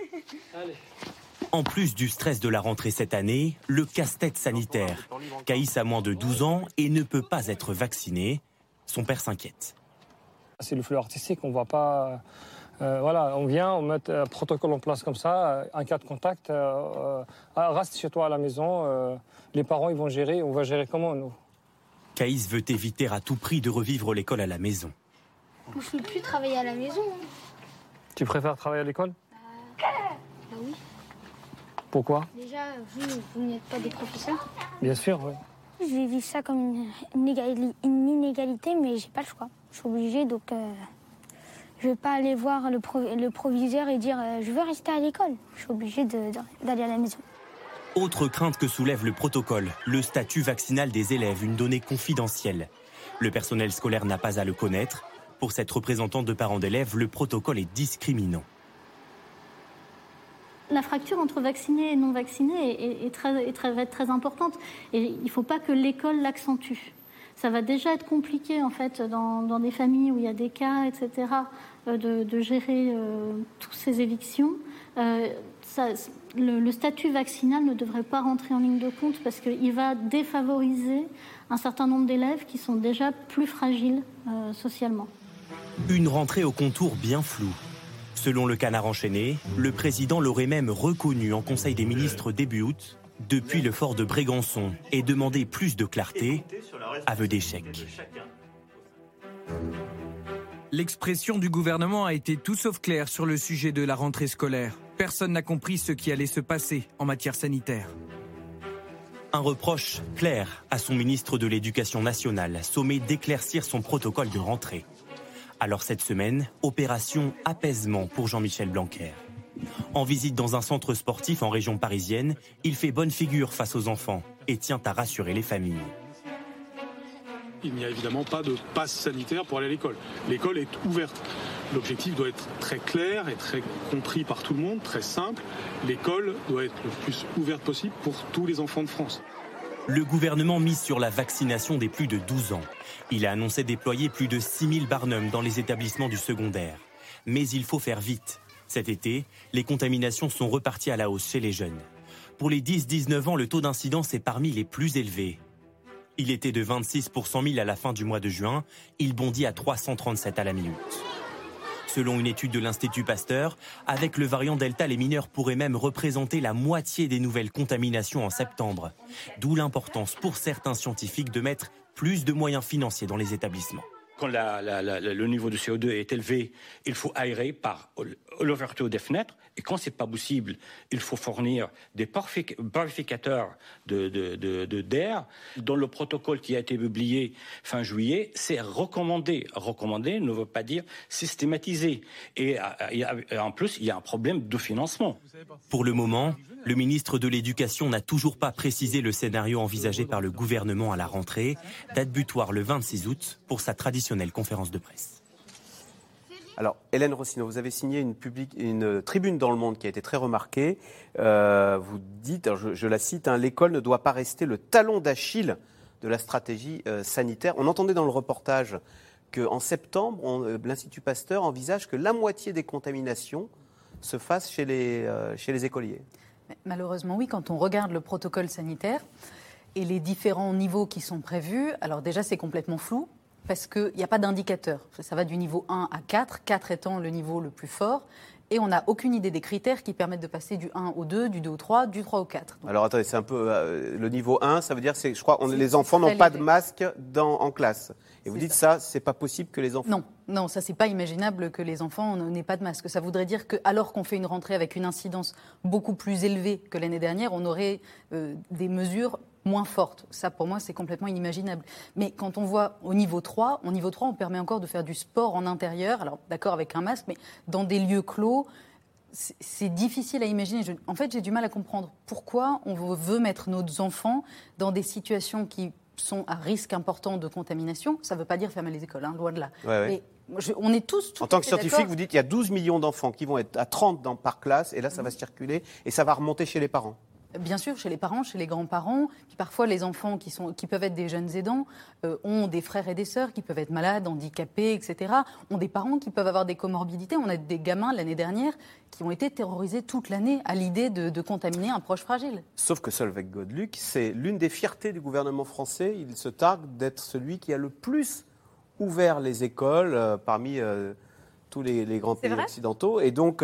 En plus du stress de la rentrée cette année, le casse-tête sanitaire. Caïs a moins de 12 ans et ne peut pas être vacciné. Son père s'inquiète. C'est le flux artistique, on voit pas. euh, voilà, on vient, on met un protocole en place comme ça, euh, un cas de contact, euh, euh, reste chez toi à la maison, euh, les parents ils vont gérer, on va gérer comment nous? Caïs veut éviter à tout prix de revivre l'école à la maison. Je ne peux plus travailler à la maison. hein. Tu préfères travailler à l'école? Bah oui. Pourquoi Déjà, vous, vous n'êtes pas des professeurs. Bien sûr, oui. Je vais vivre ça comme une, une égali- une inégalité, mais j'ai pas le choix. Je suis obligée, donc euh, je vais pas aller voir le, pro- le proviseur et dire euh, je veux rester à l'école. Je suis obligée d'aller à la maison. Autre crainte que soulève le protocole, le statut vaccinal des élèves, une donnée confidentielle. Le personnel scolaire n'a pas à le connaître. Pour cette représentante de parents d'élèves, le protocole est discriminant. La fracture entre vaccinés et non vaccinés est, très, très- va être très importante et il ne faut pas que l'école l'accentue. Ça va déjà être compliqué en fait dans, dans des familles où il y a des cas, etc., euh, de, gérer euh, toutes ces évictions. Euh, le, statut vaccinal ne devrait pas rentrer en ligne de compte parce qu'il va défavoriser un certain nombre d'élèves qui sont déjà plus fragiles socialement. Une rentrée au contour bien flou. Selon le canard enchaîné, le président l'aurait même reconnu en Conseil des ministres début août, depuis le fort de Brégançon, et demandé plus de clarté, aveu d'échec. L'expression du gouvernement a été tout sauf claire sur le sujet de la rentrée scolaire. Personne n'a compris ce qui allait se passer en matière sanitaire. Un reproche clair à son ministre de l'Éducation nationale, sommé d'éclaircir son protocole de rentrée. Alors cette semaine, opération apaisement pour Jean-Michel Blanquer. En visite dans un centre sportif en région parisienne, il fait bonne figure face aux enfants et tient à rassurer les familles. Il n'y a évidemment pas de passe sanitaire pour aller à l'école. L'école est ouverte. L'objectif doit être très clair et très compris par tout le monde, très simple. L'école doit être le plus ouverte possible pour tous les enfants de France. Le gouvernement mise sur la vaccination des plus de 12 ans. Il a annoncé déployer plus de 6000 barnums dans les établissements du secondaire. Mais il faut faire vite. Cet été, les contaminations sont reparties à la hausse chez les jeunes. Pour les 10-19 ans, le taux d'incidence est parmi les plus élevés. Il était de 26 pour 100 000 à la fin du mois de juin, il bondit à 337 à la mi-août. Selon une étude de l'Institut Pasteur, avec le variant Delta, les mineurs pourraient même représenter la moitié des nouvelles contaminations en septembre. D'où l'importance pour certains scientifiques de mettre plus de moyens financiers dans les établissements. quand le niveau de CO2 est élevé, il faut aérer par l'ouverture des fenêtres. Et quand c'est pas possible, il faut fournir des purificateurs de, d'air. Dans le protocole qui a été publié fin juillet, c'est recommandé. Recommandé ne veut pas dire systématisé. Et, et en plus, il y a un problème de financement. Pour le moment, le ministre de l'Éducation n'a toujours pas précisé le scénario envisagé par le gouvernement à la rentrée, date butoir le 26 août pour sa traditionnelle conférence de presse. Alors, Hélène Rossino, vous avez signé une, une, tribune dans Le Monde qui a été très remarquée. Euh, vous dites, je, la cite, hein, l'école ne doit pas rester le talon d'Achille de la stratégie euh, sanitaire. On entendait dans le reportage qu'en septembre, euh, l'Institut Pasteur envisage que la moitié des contaminations se fassent chez les écoliers. Malheureusement, oui, quand on regarde le protocole sanitaire et les différents niveaux qui sont prévus, alors déjà c'est complètement flou parce qu'il n'y a pas d'indicateur. Ça va du niveau 1 à 4, 4 étant le niveau le plus fort. Et on n'a aucune idée des critères qui permettent de passer du 1 au 2, du 2 au 3, du 3 au 4. Alors attendez, c'est un peu. Euh, le niveau 1, ça veut dire, c'est, je crois, on, les enfants n'ont pas de masque dans, en classe. Et vous dites ça, c'est pas possible que les enfants. Non, non, ça c'est pas imaginable que les enfants n'aient pas de masque. Ça voudrait dire que, alors qu'on fait une rentrée avec une incidence beaucoup plus élevée que l'année dernière, on aurait euh, des mesures moins fortes. Ça, pour moi, c'est complètement inimaginable. Mais quand on voit au niveau 3, au niveau 3, on permet encore de faire du sport en intérieur, alors d'accord avec un masque, mais dans des lieux clos, c'est difficile à imaginer. en fait, j'ai du mal à comprendre pourquoi on veut mettre nos enfants dans des situations qui sont à risque important de contamination. Ça ne veut pas dire fermer les écoles, hein, loin de là. Mais on est tous. en tant que scientifique, vous dites qu'il y a 12 millions d'enfants qui vont être à 30 dans, par classe, et là, ça va se circuler, et ça va remonter chez les parents. Bien sûr, chez les parents, chez les grands-parents, puis parfois les enfants qui, sont, qui peuvent être des jeunes aidants euh, ont des frères et des sœurs qui peuvent être malades, handicapés, etc. Ont des parents qui peuvent avoir des comorbidités. On a des gamins l'année dernière qui ont été terrorisés toute l'année à l'idée de, contaminer un proche fragile. Sauf que Solveig Godluc, c'est l'une des fiertés du gouvernement français. Il se targue d'être celui qui a le plus ouvert les écoles euh, parmi euh, tous les, grands pays occidentaux. Et donc,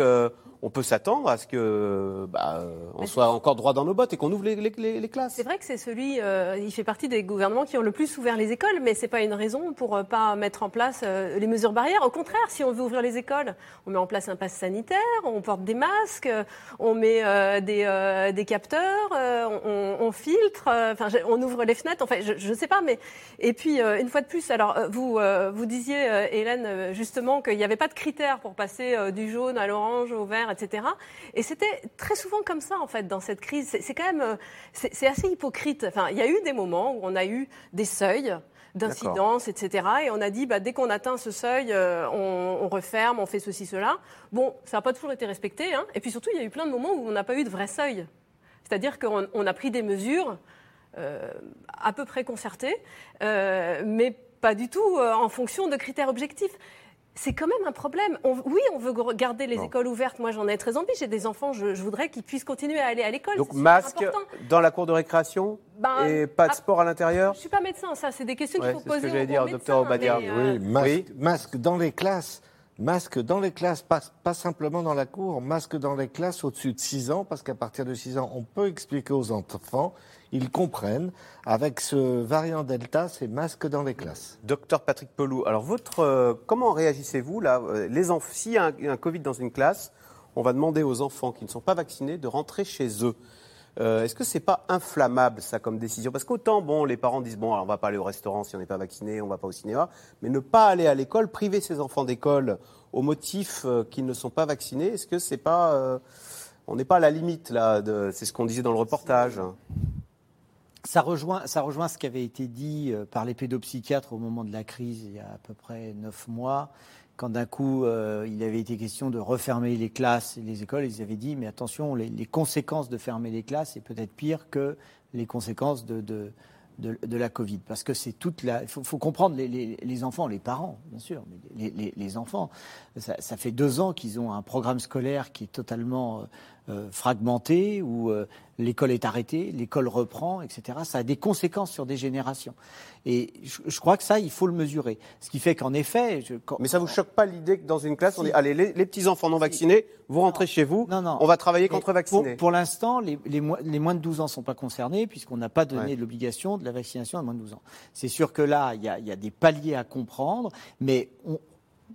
on peut s'attendre à ce que bah, on soit encore droit dans nos bottes et qu'on ouvre les, classes. C'est vrai que c'est celui, euh, il fait partie des gouvernements qui ont le plus ouvert les écoles, mais c'est pas une raison pour ne euh, pas mettre en place euh, les mesures barrières. Au contraire, si on veut ouvrir les écoles, on met en place un pass sanitaire, on porte des masques, on met des, capteurs, on, filtre, enfin, on ouvre les fenêtres. Enfin, je ne sais pas, mais et puis une fois de plus, alors vous vous disiez, Hélène, justement qu'il n'y avait pas de critères pour passer du jaune à l'orange au vert etc. Et c'était très souvent comme ça, en fait, dans cette crise. C'est quand même, euh, c'est assez hypocrite. Enfin, il y a eu des moments où on a eu des seuils d'incidence, etc. Et on a dit, bah, dès qu'on atteint ce seuil, euh, on, referme, on fait ceci, cela. Bon, ça n'a pas toujours été respecté. Hein. Et puis surtout, il y a eu plein de moments où on n'a pas eu de vrai seuil. C'est-à-dire qu'on a pris des mesures euh, à peu près concertées, mais pas du tout en fonction de critères objectifs c'est quand même un problème. oui, on veut garder les écoles ouvertes. Moi, j'en ai très envie. J'ai des enfants, je, voudrais qu'ils puissent continuer à aller à l'école. Donc, masque dans la cour de récréation ben, et pas de sport à l'intérieur Je ne suis pas médecin, ça. C'est des questions qu'il faut poser. C'est ce que j'allais dire, docteur Obadia. Euh, oui, masque, dans les classes. Masque dans les classes, pas, pas, simplement dans la cour, masque dans les classes au-dessus de 6 ans, parce qu'à partir de 6 ans, on peut expliquer aux enfants ils comprennent. Avec ce variant Delta, c'est masque dans les classes. Docteur Patrick Pelou, alors votre, euh, comment réagissez-vous là euh, les S'il y a un, Covid dans une classe, on va demander aux enfants qui ne sont pas vaccinés de rentrer chez eux. Euh, est-ce que c'est pas inflammable ça comme décision? Parce qu'autant bon, les parents disent bon, alors, on va pas aller au restaurant si on n'est pas vacciné, on va pas au cinéma, mais ne pas aller à l'école, priver ses enfants d'école au motif qu'ils ne sont pas vaccinés, est-ce que c'est pas, on n'est pas à la limite là C'est ce qu'on disait dans le reportage. Ça rejoint, ça rejoint ce qui avait été dit euh, par les pédopsychiatres au moment de la crise il y a à peu près neuf mois, quand d'un coup euh, il avait été question de refermer les classes et les écoles. Ils avaient dit mais attention, les, conséquences de fermer les classes c'est peut-être pire que les conséquences de, de, de, la Covid. Parce que c'est toute la. Il faut, comprendre les, les, enfants, les parents, bien sûr, mais les, les enfants. Ça, ça, fait deux ans qu'ils ont un programme scolaire qui est totalement euh, fragmenté, où euh, l'école est arrêtée, l'école reprend, etc. Ça a des conséquences sur des générations. Et je, crois que ça, il faut le mesurer. Ce qui fait qu'en effet... Mais ça ne vous choque pas l'idée que dans une classe, on dit, allez, les, petits-enfants non vaccinés, vous rentrez chez vous, non, non. on va travailler contre vaccinés. Pour, l'instant, les, les, moins de 12 ans ne sont pas concernés, puisqu'on n'a pas donné l'obligation de la vaccination à moins de 12 ans. C'est sûr que là, il y, y a, des paliers à comprendre, mais on,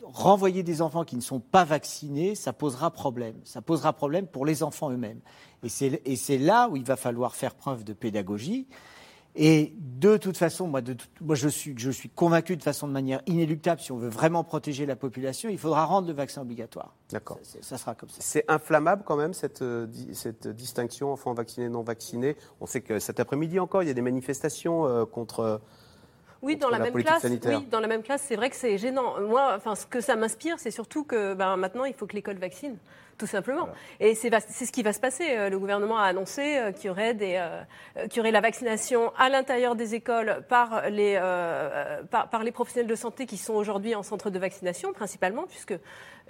renvoyer des enfants qui ne sont pas vaccinés, ça posera problème. Ça posera problème pour les enfants eux-mêmes. Et c'est là où il va falloir faire preuve de pédagogie. Et de toute façon, moi, je, suis, je suis convaincu de façon de manière inéluctable, si on veut vraiment protéger la population, il faudra rendre le vaccin obligatoire. D'accord. Ça, sera comme ça. C'est inflammable quand même, cette, euh, cette distinction enfants vaccinés, non vaccinés? On sait que cet après-midi encore, il y a des manifestations euh, contre oui, dans la, même classe. Oui, dans la même classe, c'est vrai que c'est gênant. Moi, enfin, ce que ça m'inspire, c'est surtout que ben, maintenant, il faut que l'école vaccine, tout simplement. Et c'est ce qui va se passer. Euh, le gouvernement a annoncé euh, qu'il y aurait des, euh, y aurait la vaccination à l'intérieur des écoles par les, par, les professionnels de santé qui sont aujourd'hui en centre de vaccination, principalement, puisque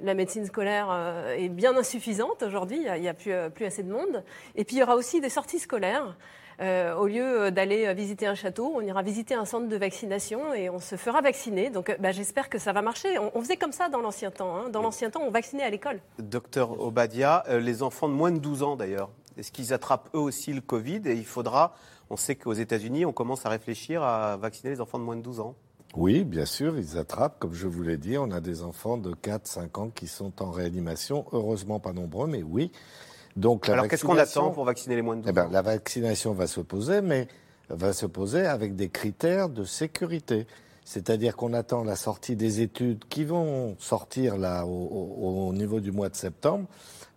la médecine scolaire est bien insuffisante aujourd'hui. Il n'y a, plus, plus assez de monde. Et puis, il y aura aussi des sorties scolaires. Euh, au lieu euh, d'aller euh, visiter un château, on ira visiter un centre de vaccination et on se fera vacciner. Donc bah, j'espère que ça va marcher. On, faisait comme ça dans l'ancien temps. Hein. Dans l'ancien temps, on vaccinait à l'école. Docteur Obadia, les enfants de moins de 12 ans d'ailleurs, est-ce qu'ils attrapent eux aussi le Covid Et il faudra, on sait qu'aux États-Unis, on commence à réfléchir à vacciner les enfants de moins de 12 ans. Oui, bien sûr, ils attrapent. Comme je vous l'ai dit, on a des enfants de 4-5 ans qui sont en réanimation. Heureusement pas nombreux, mais oui. Donc, Alors qu'est-ce qu'on attend pour vacciner les moins de 12 eh ben, La vaccination va se poser, mais va se poser avec des critères de sécurité. C'est-à-dire qu'on attend la sortie des études qui vont sortir là au, niveau du mois de septembre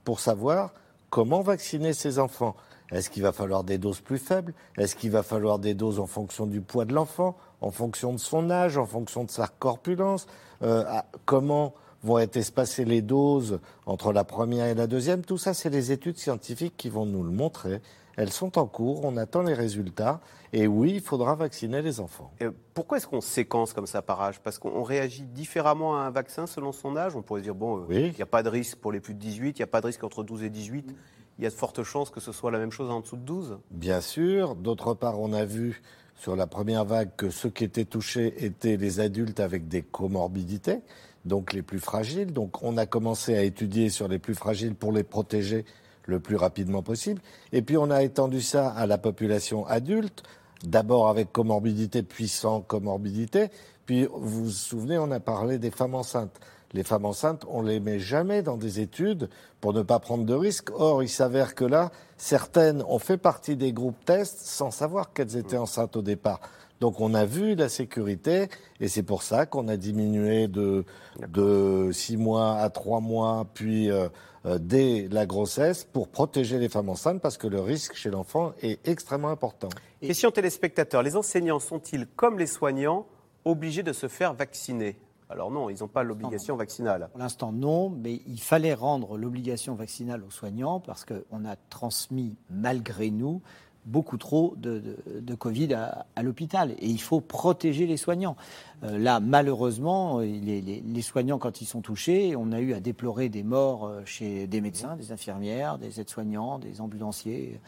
pour savoir comment vacciner ces enfants. Est-ce qu'il va falloir des doses plus faibles? Est-ce qu'il va falloir des doses en fonction du poids de l'enfant, en fonction de son âge, en fonction de sa corpulence? Euh, Comment vont être espacées les doses entre la première et la deuxième. Tout ça, c'est les études scientifiques qui vont nous le montrer. Elles sont en cours, on attend les résultats. Et oui, il faudra vacciner les enfants. pourquoi est-ce qu'on séquence comme ça par âge Parce qu'on réagit différemment à un vaccin selon son âge? On pourrait dire, bon, euh, il n'y a pas de risque pour les plus de 18, il n'y a pas de risque entre 12 et 18. Il y a de fortes chances que ce soit la même chose en dessous de 12 Bien sûr. D'autre part, on a vu sur la première vague que ceux qui étaient touchés étaient les adultes avec des comorbidités donc les plus fragiles. Donc on a commencé à étudier sur les plus fragiles pour les protéger le plus rapidement possible. Et puis on a étendu ça à la population adulte, d'abord avec comorbidité, puis sans comorbidité. Puis vous vous souvenez, on a parlé des femmes enceintes. Les femmes enceintes, on les met jamais dans des études pour ne pas prendre de risques. Or, il s'avère que là, certaines ont fait partie des groupes tests sans savoir qu'elles étaient enceintes au départ. Donc on a vu la sécurité et c'est pour ça qu'on a diminué de, de 6 mois à 3 mois, puis euh, euh, dès la grossesse, pour protéger les femmes enceintes parce que le risque chez l'enfant est extrêmement important. Question téléspectateurs, les enseignants sont-ils, comme les soignants, obligés de se faire vacciner? Alors non, ils n'ont pas l'obligation vaccinale. Pour l'instant, non, mais il fallait rendre l'obligation vaccinale aux soignants parce qu'on a transmis, malgré nous, beaucoup trop de, Covid à, l'hôpital. Et il faut protéger les soignants. Euh, là, malheureusement, les, soignants, quand ils sont touchés, on a eu à déplorer des morts euh, chez des médecins, des infirmières, des aides-soignants, des ambulanciers.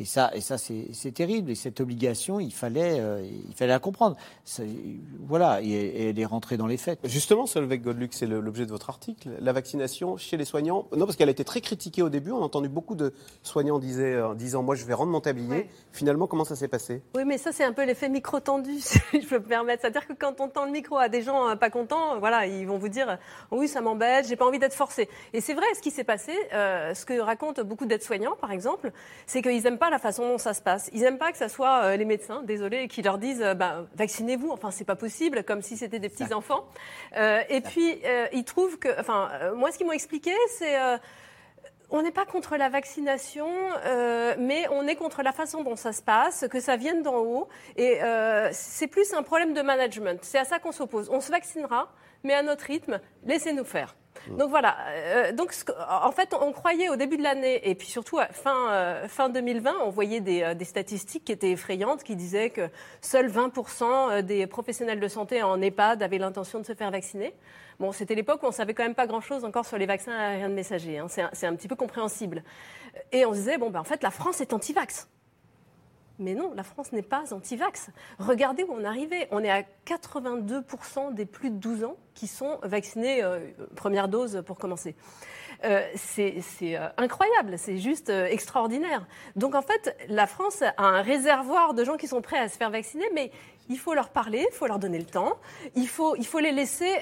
Et ça, et ça c'est terrible. Et cette obligation, il fallait, euh, il fallait la comprendre. Voilà, et, elle est rentrée dans les faits. Justement, Solveig Godluc, c'est l'objet de votre article. La vaccination chez les soignants. Non, parce qu'elle a été très critiquée au début. On a entendu beaucoup de soignants disaient, en disant Moi, je vais rendre mon tablier. Finalement, comment ça s'est passé? Oui, mais ça, c'est un peu l'effet micro tendu, [LAUGHS] si je peux me permettre. C'est-à-dire que quand on tend le micro à des gens euh, pas contents, voilà, ils vont vous dire Oui, ça m'embête, j'ai pas envie d'être forcé. Et c'est vrai, ce qui s'est passé, euh, ce que racontent beaucoup d'aides-soignants, par exemple, c'est qu'ils n'aiment pas la façon dont ça se passe. Ils n'aiment pas que ce soit euh, les médecins, désolé, qui leur disent euh, bah, vaccinez-vous. Enfin, c'est pas possible, comme si c'était des petits enfants. Euh, et puis, ils trouvent que, enfin, moi, ce qu'ils m'ont expliqué, c'est on n'est pas contre la vaccination, mais on est contre la façon dont ça se passe, que ça vienne d'en haut. Et c'est plus un problème de management. C'est à ça qu'on s'oppose. On se vaccinera, mais à notre rythme, laissez-nous faire. Mm. Donc voilà. Euh, donc en fait, on croyait au début de l'année et puis surtout à fin euh, fin 2020, on voyait des, euh, des, statistiques qui étaient effrayantes, qui disaient que seuls 20% des professionnels de santé en EHPAD avaient l'intention de se faire vacciner. Bon, c'était l'époque où on savait quand même pas grand-chose encore sur les vaccins à rien de messager. Hein. C'est un, un, petit peu compréhensible. Et on se disait bon, ben en fait, la France est anti-vax. Mais non, la France n'est pas anti-vax. Regardez où on est arrivé. On est à 82% des plus de 12 ans qui sont vaccinés, euh, première dose pour commencer. Euh, c'est euh, incroyable, c'est juste extraordinaire. Donc en fait, la France a un réservoir de gens qui sont prêts à se faire vacciner, mais il faut leur parler, il faut leur donner le temps, il faut, il faut, les, laisser,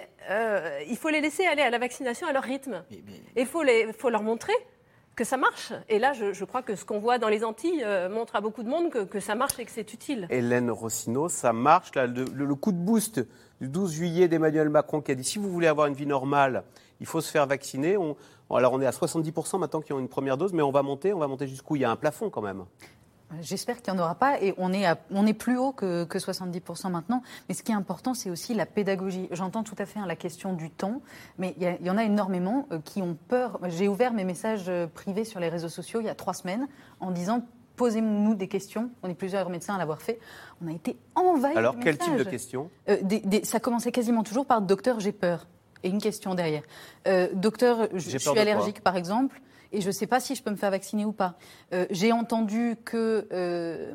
il faut les laisser aller à la vaccination à leur rythme. Et il faut, les, faut leur montrer que ça marche. Et là, je, crois que ce qu'on voit dans les Antilles euh, montre à beaucoup de monde que, ça marche et que c'est utile. Hélène Rossino, ça marche. Là, le, coup de boost du 12 juillet d'Emmanuel Macron qui a dit si vous voulez avoir une vie normale, il faut se faire vacciner. Alors on est à 70% maintenant qui ont une première dose, mais on va monter, on va monter jusqu'où? Il y a un plafond quand même. J'espère qu'il n'y en aura pas et on est, on est plus haut que, que 70% maintenant. Mais ce qui est important, c'est aussi la pédagogie. J'entends tout à fait hein, la question du temps, mais il y, en a énormément euh, qui ont peur. J'ai ouvert mes messages euh, privés sur les réseaux sociaux il y a trois semaines en disant posez-nous des questions. On est plusieurs médecins à l'avoir fait. On a été envahis. Alors, quel type de questions? Euh, Ça commençait quasiment toujours par docteur, j'ai peur. Et une question derrière. docteur, je, suis allergique, par exemple et je ne sais pas si je peux me faire vacciner ou pas. Euh, j'ai entendu que euh,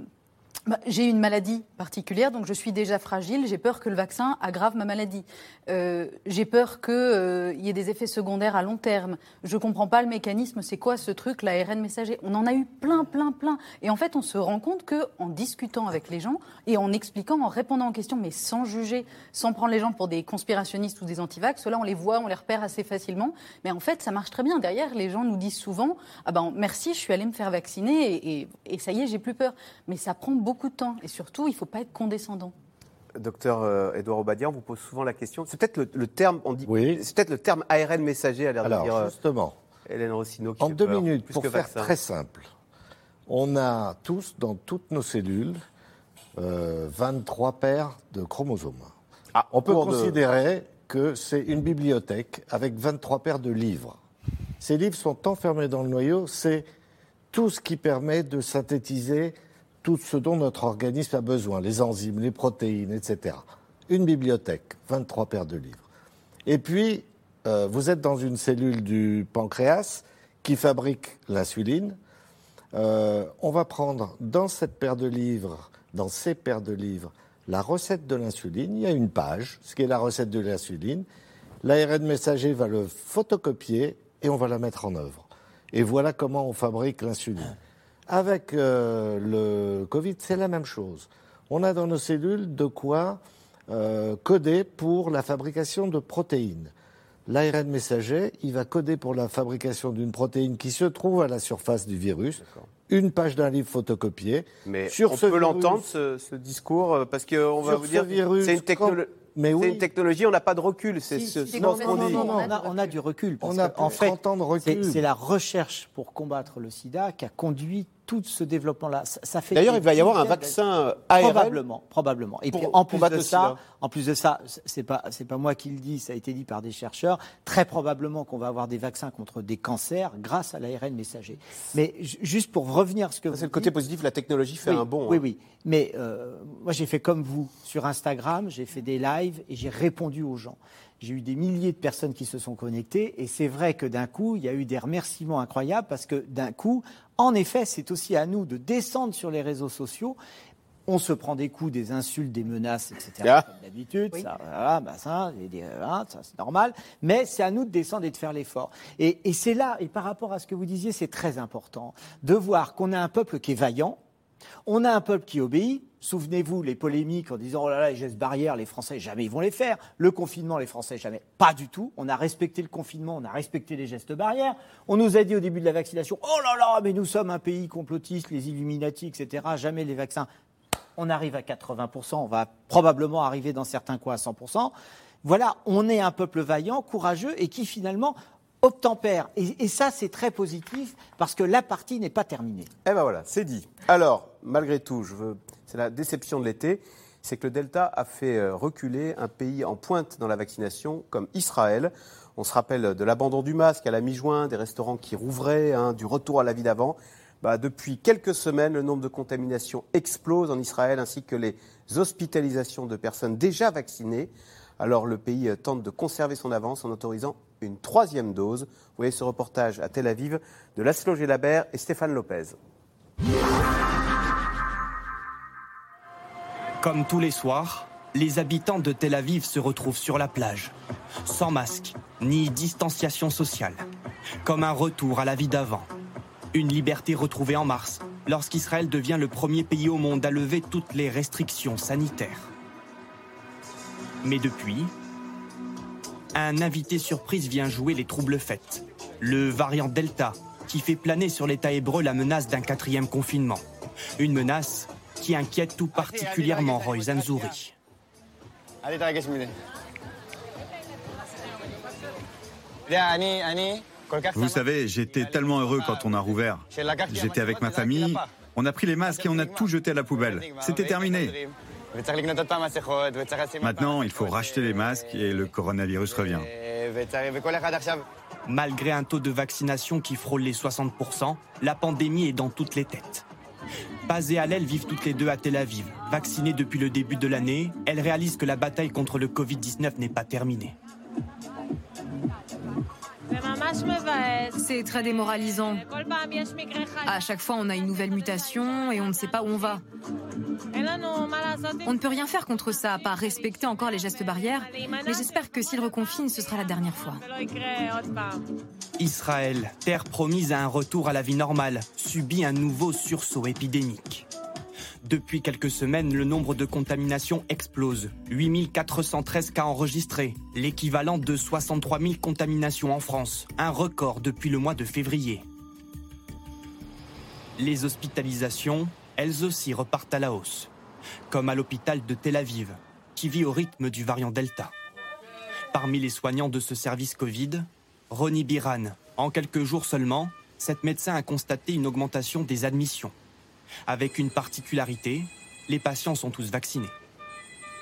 bah, j'ai une maladie particulière, donc je suis déjà fragile. J'ai peur que le vaccin aggrave ma maladie. Euh, j'ai peur qu'il euh, y ait des effets secondaires à long terme. Je ne comprends pas le mécanisme. C'est quoi ce truc, l'ARN messager? On en a eu plein, plein, plein. Et en fait, on se rend compte qu'en discutant avec les gens et en expliquant, en répondant aux questions, mais sans juger, sans prendre les gens pour des conspirationnistes ou des antivax, ceux-là, on les voit, on les repère assez facilement. Mais en fait, ça marche très bien. Derrière, les gens nous disent souvent Ah ben, merci, je suis allé me faire vacciner et, et ça y est, j'ai plus peur. Mais ça prend beaucoup de temps. Et surtout, il ne faut pas être condescendant. Docteur Edouard euh, Obadia, on vous pose souvent la question. C'est peut-être le, terme, on dit, oui. c'est peut-être le terme ARN messager à l'air de dire. Justement, Hélène Rossino. en deux minutes, pour faire très simple, on a tous dans toutes nos cellules 23 euh, paires de chromosomes. Ah, on peut considérer que c'est une bibliothèque avec 23 paires de livres. Ces livres sont enfermés dans le noyau. C'est tout ce qui permet de synthétiser tout ce dont notre organisme a besoin, les enzymes, les protéines, etc. Une bibliothèque, 23 paires de livres. Et puis, euh, vous êtes dans une cellule du pancréas qui fabrique l'insuline. Euh, on va prendre dans cette paire de livres, dans ces paires de livres, la recette de l'insuline. Il y a une page, ce qui est la recette de l'insuline. L'ARN messager va le photocopier et on va la mettre en œuvre. Et voilà comment on fabrique l'insuline. Avec euh, le Covid, c'est la même chose. On a dans nos cellules de quoi euh, coder pour la fabrication de protéines. L'ARN messager, il va coder pour la fabrication d'une protéine qui se trouve à la surface du virus. Une page d'un livre photocopié. Mais on peut l'entendre, ce, discours, euh, parce qu'on va vous dire, c'est une technologie. Mais oui. C'est une technologie, on n'a pas de recul. C'est ce, ce qu'on dit. on, a, on, a, du recul. on a en fait, ans de recul. C'est la recherche pour combattre le sida qui a conduit tout ce développement-là. Ça, fait D'ailleurs, il va y avoir un vaccin ARN Probablement, probablement. Et puis en plus de ça, en plus de ça, c'est pas c'est pas moi qui le dis, ça a été dit par des chercheurs. Très probablement qu'on va avoir des vaccins contre des cancers grâce à l'ARN messager. Mais juste pour revenir à ce que c'est le côté positif, la technologie fait un bon. Oui, hein. oui. Mais euh, moi, j'ai fait comme vous sur Instagram, j'ai fait des lives et j'ai répondu aux gens. J'ai eu des milliers de personnes qui se sont connectées et c'est vrai que d'un coup, il y a eu des remerciements incroyables parce que d'un coup, en effet, c'est aussi à nous de descendre sur les réseaux sociaux. On se prend des coups, des insultes, des menaces, etc. Comme d'habitude, ça, bah ça, c'est normal. Mais c'est à nous de descendre et de faire l'effort. Et, et c'est là, et par rapport à ce que vous disiez, c'est très important de voir qu'on a un peuple qui est vaillant, on a un peuple qui obéit. Souvenez-vous les polémiques en disant oh là là les gestes barrières les Français jamais ils vont les faire. Le confinement les Français jamais pas du tout. On a respecté le confinement, on a respecté les gestes barrières. On nous a dit au début de la vaccination oh là là mais nous sommes un pays complotiste, les Illuminati etc. Jamais les vaccins. On arrive à 80%, on va probablement arriver dans certains cas à 100%. Voilà, on est un peuple vaillant, courageux et qui finalement obtempère. Et, et ça, c'est très positif parce que la partie n'est pas terminée. Eh ben voilà, c'est dit. Alors, malgré tout, je veux... c'est la déception de l'été, c'est que le Delta a fait euh, reculer un pays en pointe dans la vaccination comme Israël. On se rappelle de l'abandon du masque à la mi-juin, des restaurants qui rouvraient, hein, du retour à la vie d'avant. Bah, depuis quelques semaines, le nombre de contaminations explose en Israël ainsi que les hospitalisations de personnes déjà vaccinées. Alors le pays tente de conserver son avance en autorisant une troisième dose. Vous voyez ce reportage à Tel Aviv de Laszlo Gelabert et Stéphane Lopez. Comme tous les soirs, les habitants de Tel Aviv se retrouvent sur la plage, sans masque ni distanciation sociale, comme un retour à la vie d'avant. Une liberté retrouvée en mars, lorsqu'Israël devient le premier pays au monde à lever toutes les restrictions sanitaires. Mais depuis, un invité surprise vient jouer les troubles faits. Le variant Delta, qui fait planer sur l'État hébreu la menace d'un quatrième confinement. Une menace qui inquiète tout particulièrement Roy Zanzouri. Vous savez, j'étais tellement heureux quand on a rouvert. J'étais avec ma famille, on a pris les masques et on a tout jeté à la poubelle. C'était terminé. Maintenant, il faut racheter les masques et le coronavirus revient. Malgré un taux de vaccination qui frôle les 60%, la pandémie est dans toutes les têtes. Paz et Alel vivent toutes les deux à Tel Aviv. Vaccinées depuis le début de l'année, elles réalisent que la bataille contre le Covid-19 n'est pas terminée. C'est très démoralisant. À chaque fois, on a une nouvelle mutation et on ne sait pas où on va. On ne peut rien faire contre ça, à part respecter encore les gestes barrières, mais j'espère que s'il reconfine, ce sera la dernière fois. Israël, terre promise à un retour à la vie normale, subit un nouveau sursaut épidémique. Depuis quelques semaines, le nombre de contaminations explose. 8413 cas enregistrés, l'équivalent de 63 000 contaminations en France, un record depuis le mois de février. Les hospitalisations, elles aussi repartent à la hausse, comme à l'hôpital de Tel Aviv, qui vit au rythme du variant Delta. Parmi les soignants de ce service Covid, Ronnie Biran. En quelques jours seulement, cette médecin a constaté une augmentation des admissions. Avec une particularité, les patients sont tous vaccinés.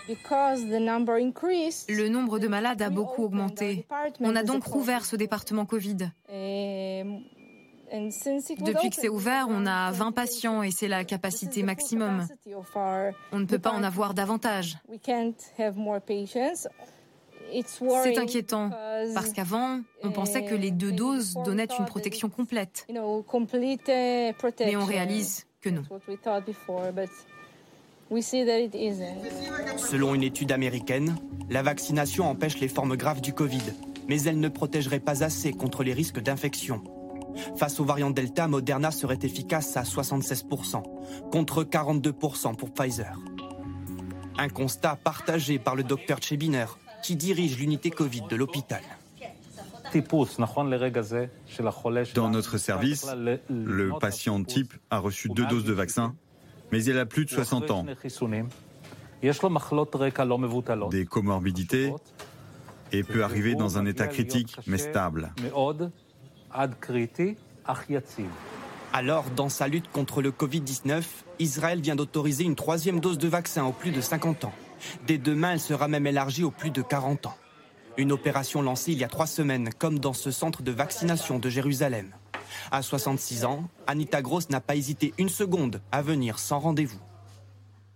Le nombre de malades a beaucoup augmenté. On a donc rouvert ce département Covid. Depuis que c'est ouvert, on a 20 patients et c'est la capacité maximum. On ne peut pas en avoir davantage. C'est inquiétant parce qu'avant, on pensait que les deux doses donnaient une protection complète. Mais on réalise que non. Selon une étude américaine, la vaccination empêche les formes graves du Covid, mais elle ne protégerait pas assez contre les risques d'infection. Face au variant Delta, Moderna serait efficace à 76%, contre 42% pour Pfizer. Un constat partagé par le docteur Chebiner, qui dirige l'unité Covid de l'hôpital. Dans notre service, le patient type a reçu deux doses de vaccin, mais il a plus de 60 ans, des comorbidités et peut arriver dans un état critique mais stable. Alors, dans sa lutte contre le Covid-19, Israël vient d'autoriser une troisième dose de vaccin aux plus de 50 ans. Dès demain, elle sera même élargie aux plus de 40 ans. Une opération lancée il y a trois semaines, comme dans ce centre de vaccination de Jérusalem. À 66 ans, Anita Gross n'a pas hésité une seconde à venir sans rendez-vous.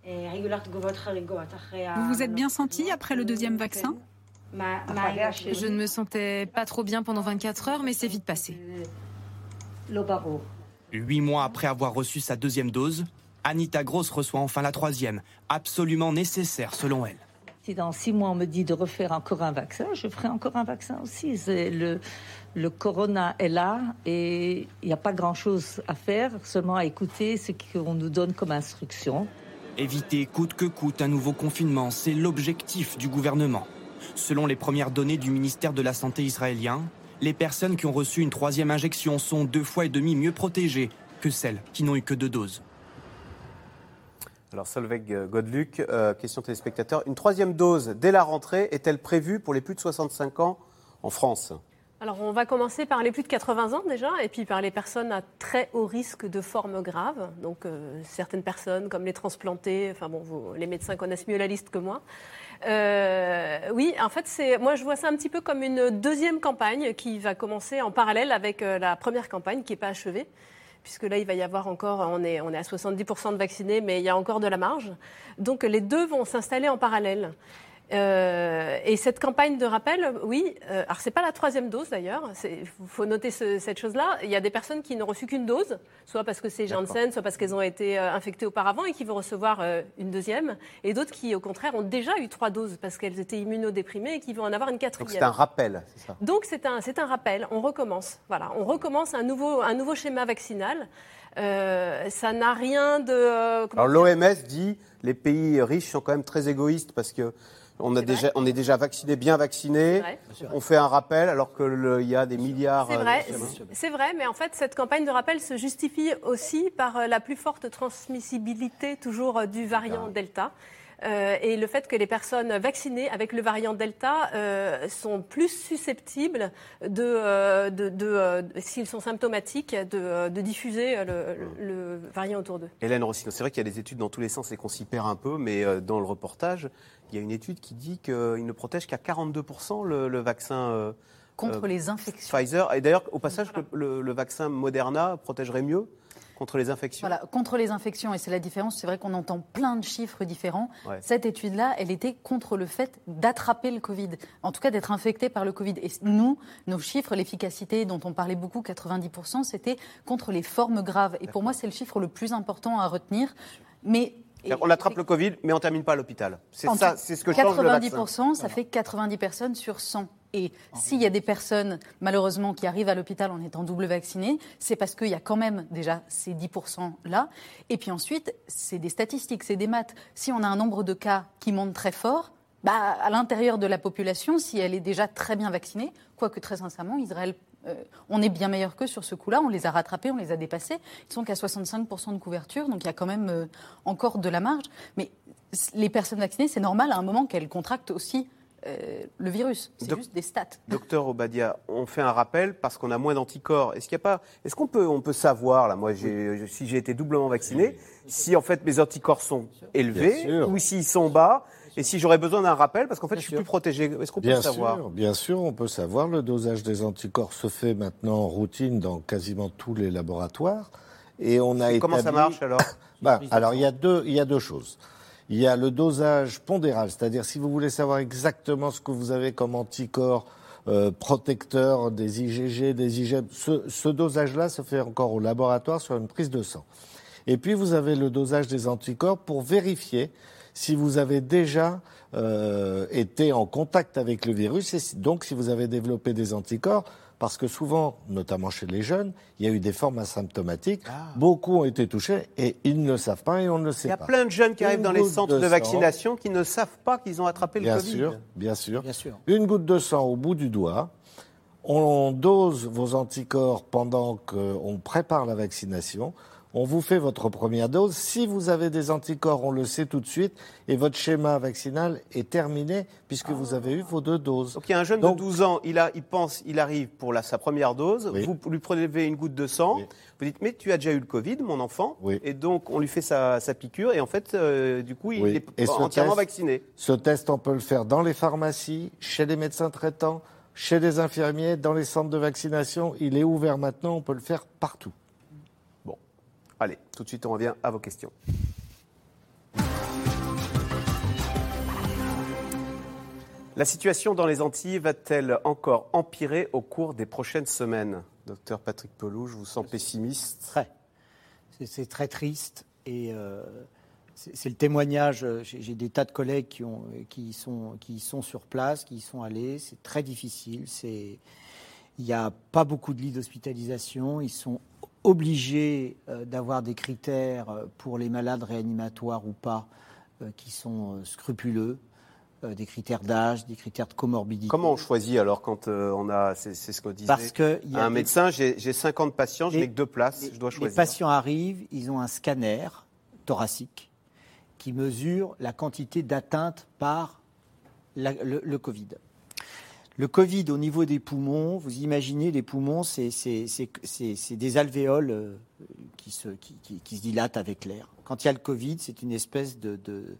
Vous vous êtes bien senti après le deuxième vaccin? Je ne me sentais pas trop bien pendant 24 heures, mais c'est vite passé. Huit mois après avoir reçu sa deuxième dose, Anita Gross reçoit enfin la troisième, absolument nécessaire selon elle. Si dans six mois on me dit de refaire encore un vaccin, je ferai encore un vaccin aussi. Le, le corona est là et il n'y a pas grand-chose à faire, seulement à écouter ce qu'on nous donne comme instruction. Éviter coûte que coûte un nouveau confinement, c'est l'objectif du gouvernement. Selon les premières données du ministère de la Santé israélien, les personnes qui ont reçu une troisième injection sont deux fois et demi mieux protégées que celles qui n'ont eu que deux doses. Alors Solveig Godluc, euh, question téléspectateur. Une troisième dose dès la rentrée est-elle prévue pour les plus de 65 ans en France? Alors, on va commencer par les plus de 80 ans déjà, et puis par les personnes à très haut risque de formes graves. Donc, euh, certaines personnes, comme les transplantés, enfin bon, vous, les médecins connaissent mieux la liste que moi. Euh, oui, en fait, moi, je vois ça un petit peu comme une deuxième campagne qui va commencer en parallèle avec euh, la première campagne qui n'est pas achevée puisque là, il va y avoir encore, on est, on est à 70% de vaccinés, mais il y a encore de la marge. Donc les deux vont s'installer en parallèle. Euh, et cette campagne de rappel, oui, euh, alors c'est pas la troisième dose d'ailleurs, il faut noter cette chose-là. Il y a des personnes qui n'ont reçu qu'une dose, soit parce que c'est Janssen, soit parce qu'elles ont été euh, infectées auparavant et qui vont recevoir euh, une deuxième, et d'autres qui, au contraire, ont déjà eu trois doses parce qu'elles étaient immunodéprimées et qui vont en avoir une quatrième. Donc c'est un rappel, c'est ça? Donc c'est un, c'est un rappel, on recommence. Voilà, on recommence un nouveau, un nouveau schéma vaccinal. ça n'a rien de. alors l'OMS dit les pays riches sont quand même très égoïstes parce que on, a déjà, on est déjà vacciné, bien vacciné. On fait un rappel alors qu'il y a des milliards. C'est vrai, c'est vrai, mais en fait, cette campagne de rappel se justifie aussi par euh, la plus forte transmissibilité toujours euh, du variant Delta. Euh, et le fait que les personnes vaccinées avec le variant Delta euh, sont plus susceptibles de, euh, de, s'ils sont symptomatiques, de, diffuser le, variant autour d'eux. Hélène Rossino, c'est vrai qu'il y a des études dans tous les sens et qu'on s'y perd un peu, mais dans le reportage, il y a une étude qui dit qu'il ne protège qu'à 42% le, vaccin. Contre les infections. Pfizer. Et d'ailleurs, au passage, le vaccin Moderna protégerait mieux Contre les infections Voilà, contre les infections, et c'est la différence, c'est vrai qu'on entend plein de chiffres différents. Cette étude-là, elle était contre le fait d'attraper le Covid, en tout cas d'être infecté par le Covid. Et nous, nos chiffres, l'efficacité dont on parlait beaucoup, 90%, c'était contre les formes graves. Et pour moi, c'est le chiffre le plus important à retenir. Mais on attrape le Covid, mais on ne termine pas à l'hôpital. C'est ça, c'est ce que 90 change le ça fait 90 personnes sur 100. Et s'il y a des personnes, malheureusement, qui arrivent à l'hôpital en étant double vaccinées, c'est parce qu'il y a quand même déjà ces 10%-là. Et puis ensuite, c'est des statistiques, c'est des maths. Si on a un nombre de cas qui monte très fort, bah, à l'intérieur de la population, si elle est déjà très bien vaccinée, quoique très sincèrement, Israël, euh, on est bien meilleur qu'eux sur ce coup-là. On les a rattrapés, on les a dépassés. Ils sont qu'à 65% de couverture, donc il y a quand même euh, encore de la marge. Mais les personnes vaccinées, c'est normal à un moment qu'elles contractent aussi euh, le virus. C'est juste des stats. Docteur Obadia, on fait un rappel parce qu'on a moins d'anticorps. Est-ce qu'il y a pas, est-ce qu'on peut, on peut savoir là, moi, si j'ai été doublement vacciné, si en fait mes anticorps sont élevés ou s'ils sont bas, et si j'aurais besoin d'un rappel, parce qu'en fait, je suis plus protégé. Est-ce qu'on peut bien savoir sûr, Bien sûr, on peut savoir. Le dosage des anticorps se fait maintenant en routine dans quasiment tous les laboratoires. Et on a Comment ça marche alors [COUGHS] bah, Alors, il y, a deux, il y a deux choses. Il y a le dosage pondéral, c'est-à-dire si vous voulez savoir exactement ce que vous avez comme anticorps euh, protecteurs des IgG, des IgM, ce, ce dosage-là se fait encore au laboratoire sur une prise de sang. Et puis vous avez le dosage des anticorps pour vérifier si vous avez déjà euh, été en contact avec le virus et donc si vous avez développé des anticorps parce que souvent, notamment chez les jeunes, il y a eu des formes asymptomatiques. Ah. Beaucoup ont été touchés et ils ne le savent pas et on ne le sait pas. Il y a plein de jeunes qui arrivent dans les centres de, vaccination qui ne savent pas qu'ils ont attrapé le Covid. Sûr, bien sûr, bien sûr. Une goutte de sang au bout du doigt. On dose vos anticorps pendant qu'on prépare la vaccination on vous fait votre première dose. Si vous avez des anticorps, on le sait tout de suite, et votre schéma vaccinal est terminé puisque vous avez eu vos deux doses. Donc il y a un jeune de 12 ans, il, a, il pense, il arrive pour la, sa première dose, vous lui prélevez une goutte de sang, vous dites mais tu as déjà eu le Covid, mon enfant, et donc on lui fait sa, piqûre et en fait euh, du coup il est entièrement vacciné. Ce test, on peut le faire dans les pharmacies, chez les médecins traitants, chez les infirmiers, dans les centres de vaccination. Il est ouvert maintenant, on peut le faire partout. Allez, tout de suite, on revient à vos questions. La situation dans les Antilles va-t-elle encore empirer au cours des prochaines semaines? Docteur Patrick Pelou, je vous sens pessimiste. Très. C'est très triste et euh, c'est le témoignage. J'ai des tas de collègues qui, ont, qui, sont, qui sont sur place, qui y sont allés. C'est très difficile. Il n'y a pas beaucoup de lits d'hospitalisation. Ils sont obligés euh, d'avoir des critères euh, pour les malades réanimatoires ou pas euh, qui sont scrupuleux, des critères d'âge, des critères de comorbidité. Comment on choisit alors quand on a, c'est ce qu'on disait? Parce que y a un médecin, j'ai 50 patients, je n'ai que deux places, je dois choisir. Les patients arrivent, ils ont un scanner thoracique qui mesure la quantité d'atteinte par le, le Covid. Le Covid au niveau des poumons, vous imaginez les poumons, c'est des alvéoles euh, qui se, dilatent avec l'air. Quand il y a le Covid, c'est une espèce de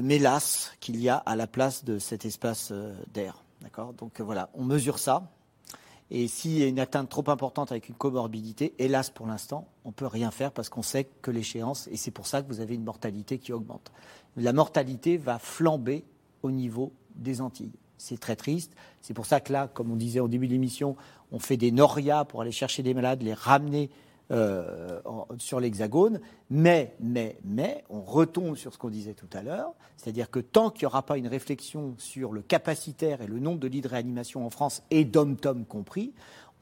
mélasse qu'il y a à la place de cet espace euh, d'air. D'accord? Donc euh, voilà, on mesure ça. Et s'il y a une atteinte trop importante avec une comorbidité, hélas pour l'instant, on ne peut rien faire parce qu'on sait que l'échéance, et c'est pour ça que vous avez une mortalité qui augmente. La mortalité va flamber au niveau des Antilles. C'est très triste. C'est pour ça que là, comme on disait au début de l'émission, on fait des norias pour aller chercher des malades, les ramener euh, sur l'hexagone. Mais, mais, mais, on retombe sur ce qu'on disait tout à l'heure, c'est-à-dire que tant qu'il n'y aura pas une réflexion sur le capacitaire et le nombre de lits de réanimation en France, et d'hommes-tom compris,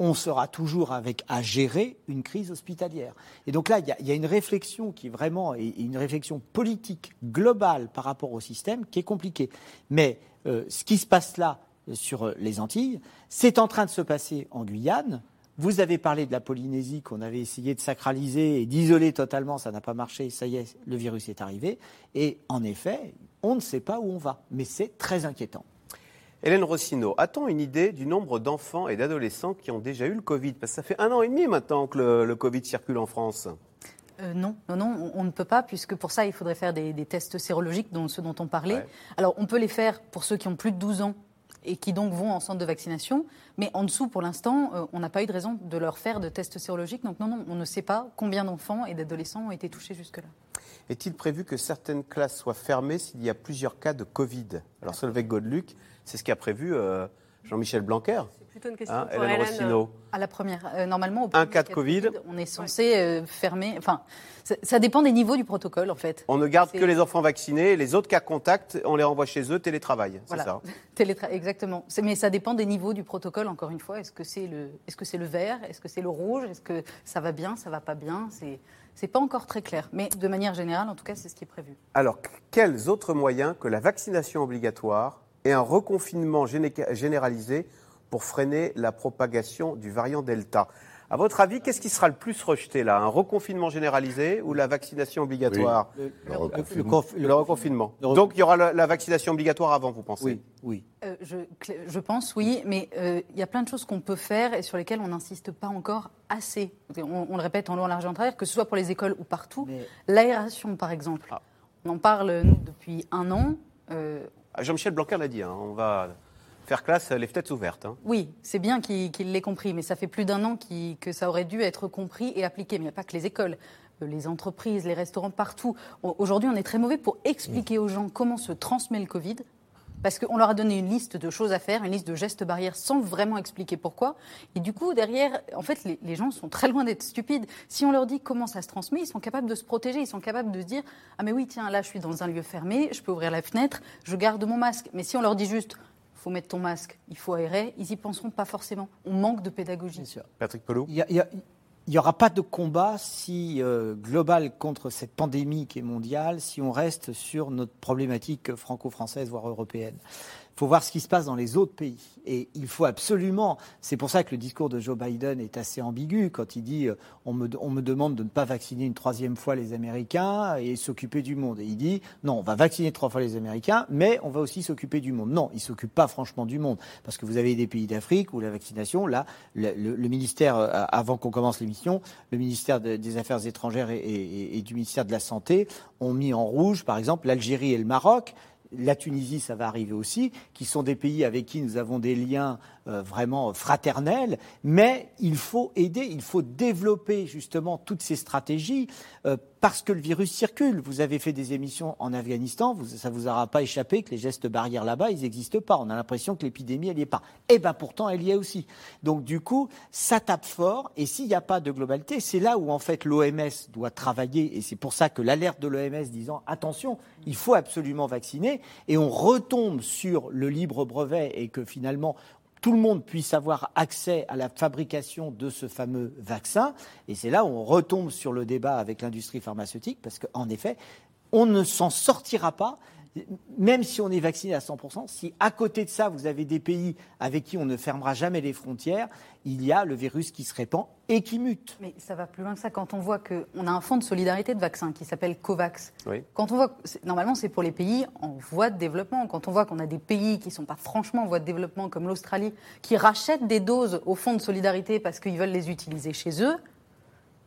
on sera toujours avec à gérer une crise hospitalière. Et donc là, il y, a une réflexion qui est vraiment une réflexion politique globale par rapport au système qui est compliquée. Mais euh, ce qui se passe là euh, sur euh, les Antilles, c'est en train de se passer en Guyane. Vous avez parlé de la Polynésie qu'on avait essayé de sacraliser et d'isoler totalement, ça n'a pas marché, ça y est, le virus est arrivé. Et en effet, on ne sait pas où on va, mais c'est très inquiétant. Hélène Rossino, a-t-on une idée du nombre d'enfants et d'adolescents qui ont déjà eu le Covid? Parce que ça fait un an et demi maintenant que le Covid circule en France. Euh, non, non, non, on, ne peut pas, puisque pour ça, il faudrait faire des, tests sérologiques, dont ceux dont on parlait. Alors, on peut les faire pour ceux qui ont plus de 12 ans et qui donc vont en centre de vaccination, mais en dessous, pour l'instant, euh, on n'a pas eu de raison de leur faire de tests sérologiques. Donc, non, non, on ne sait pas combien d'enfants et d'adolescents ont été touchés jusque-là. Est-il prévu que certaines classes soient fermées s'il y a plusieurs cas de Covid? Alors, Solveig Godeluc, c'est ce qu'a prévu euh, Jean-Michel Blanquer plutôt une question hein, pour Hélène, Rossino. À la première, euh, normalement, au un cas de COVID, on est censé euh, fermer. Enfin, ça, dépend des niveaux du protocole, en fait. On ne garde que les enfants vaccinés, les autres cas contacts, on les renvoie chez eux, télétravail, c'est ça [LAUGHS] Exactement. Mais ça dépend des niveaux du protocole. Encore une fois, est-ce que c'est le, est-ce que c'est le vert, est-ce que c'est le rouge, est-ce que ça va bien, ça va pas bien, c'est c'est pas encore très clair, mais de manière générale, en tout cas, c'est ce qui est prévu. Alors, quels autres moyens que la vaccination obligatoire et un reconfinement généralisé pour freiner la propagation du variant Delta. À votre avis, qu'est-ce qui sera le plus rejeté là? Un reconfinement généralisé ou la vaccination obligatoire? Le, reconfinement. Donc il y aura la, vaccination obligatoire avant, vous pensez? Oui, oui. Euh, je, pense, oui, mais euh, il y a plein de choses qu'on peut faire et sur lesquelles on n'insiste pas encore assez. On, le répète en long, en large, en travers, que ce soit pour les écoles ou partout. L'aération, par exemple. Ah. On en parle, nous, depuis un an. Euh, Jean-Michel Blanquer l'a dit, hein, on va faire classe les fenêtres ouvertes. Hein. Oui, c'est bien qu'il l'ait compris, mais ça fait plus d'un an que ça aurait dû être compris et appliqué. Mais il n'y a pas que les écoles, euh, les entreprises, les restaurants, partout. Aujourd'hui, on est très mauvais pour expliquer aux gens comment se transmet le Covid. Parce qu'on leur a donné une liste de choses à faire, une liste de gestes barrières sans vraiment expliquer pourquoi. Et du coup, derrière, en fait, les, les gens sont très loin d'être stupides. Si on leur dit comment ça se transmet, ils sont capables de se protéger, ils sont capables de se dire Ah, mais oui, tiens, là, je suis dans un lieu fermé, je peux ouvrir la fenêtre, je garde mon masque. Mais si on leur dit juste il faut mettre ton masque, il faut aérer, ils y penseront pas forcément. On manque de pédagogie. Patrick Pelot Il n'y aura pas de combat si euh, global contre cette pandémie qui est mondiale, si on reste sur notre problématique franco-française, voire européenne. Il faut voir ce qui se passe dans les autres pays. Et il faut absolument, c'est pour ça que le discours de Joe Biden est assez ambigu quand il dit euh, on, me, demande de ne pas vacciner une troisième fois les Américains et s'occuper du monde. Et il dit non, on va vacciner trois fois les Américains, mais on va aussi s'occuper du monde. Non, il ne s'occupe pas franchement du monde. Parce que vous avez des pays d'Afrique où la vaccination, là, le, ministère, euh, avant qu'on commence l'émission, le ministère des Affaires étrangères et du ministère de la Santé ont mis en rouge, par exemple, l'Algérie et le Maroc la Tunisie, ça va arriver aussi, qui sont des pays avec qui nous avons des liens vraiment fraternels, mais il faut aider, il faut développer justement toutes ces stratégies euh, parce que le virus circule. Vous avez fait des émissions en Afghanistan, ça vous aura pas échappé que les gestes barrières là-bas, ils n'existent pas. On a l'impression que l'épidémie, elle n'y est pas. Eh bien pourtant, elle y est aussi. Donc du coup, ça tape fort, et s'il n'y a pas de globalité, c'est là où en fait l'OMS doit travailler, et c'est pour ça que l'alerte de l'OMS disant attention, il faut absolument vacciner, et on retombe sur le libre brevet, et que finalement tout le monde puisse avoir accès à la fabrication de ce fameux vaccin. Et c'est là où on retombe sur le débat avec l'industrie pharmaceutique, parce qu'en effet, on ne s'en sortira pas même si on est vacciné à 100%, si à côté de ça, vous avez des pays avec qui on ne fermera jamais les frontières, il y a le virus qui se répand et qui mute. Mais ça va plus loin que ça. Quand on voit qu'on a un fonds de solidarité de vaccins qui s'appelle COVAX, quand on voit, normalement c'est pour les pays en voie de développement. Quand on voit qu'on a des pays qui ne sont pas franchement en voie de développement, comme l'Australie, qui rachètent des doses au fonds de solidarité parce qu'ils veulent les utiliser chez eux,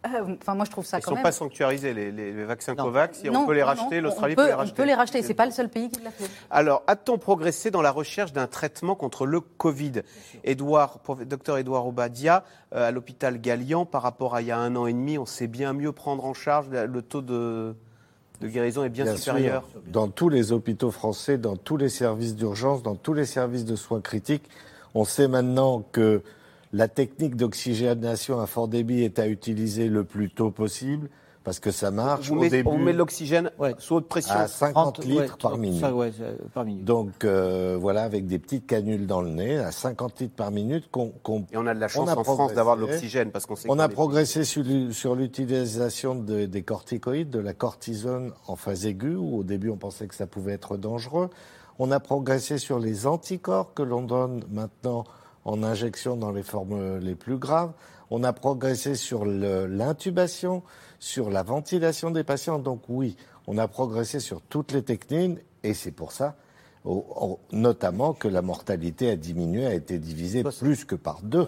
enfin, moi, je trouve ça Ils quand ne sont même. pas sanctuarisés, les, les vaccins COVAX. Et Non, on peut les racheter, l'Australie peut, peut les racheter. On peut les racheter. C'est pas le seul pays qui l'a fait. Alors, a-t-on progressé dans la recherche d'un traitement contre le Covid? Edouard, docteur Edouard Obadia, euh, à l'hôpital Gallian, par rapport à il y a un an et demi, on sait bien mieux prendre en charge. Le taux de, de guérison est bien, Bien supérieur. sûr. Dans tous les hôpitaux français, dans tous les services d'urgence, dans tous les services de soins critiques, on sait maintenant que la technique d'oxygénation à fort débit est à utiliser le plus tôt possible parce que ça marche. Vous Au met- début, on met de l'oxygène sous haute pression. à 50 30, litres ouais, par 30, minute. ça, ouais, par minute. Donc euh, voilà, avec des petites canules dans le nez, à 50 litres par minute, qu'on. Et on a de la chance on en France d'avoir de l'oxygène parce qu'on sait On a progressé sur, l'u- sur l'utilisation de- des corticoïdes, de la cortisone en phase aiguë, où au début on pensait que ça pouvait être dangereux. On a progressé sur les anticorps que l'on donne maintenant en injection dans les formes les plus graves. On a progressé sur l'intubation, sur la ventilation des patients. Donc oui, on a progressé sur toutes les techniques et c'est pour ça, notamment, que la mortalité a diminué, a été divisée plus que par deux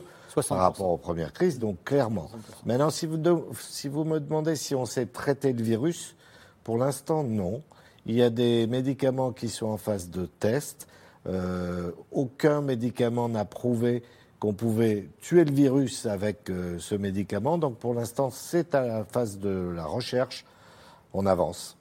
par rapport aux premières crises. Donc clairement. Maintenant, si vous, de- si vous me demandez si on sait traiter le virus, pour l'instant, non. Il y a des médicaments qui sont en phase de test. Euh, aucun médicament n'a prouvé qu'on pouvait tuer le virus avec euh, ce médicament. Donc pour l'instant, c'est à la phase de la recherche. On avance.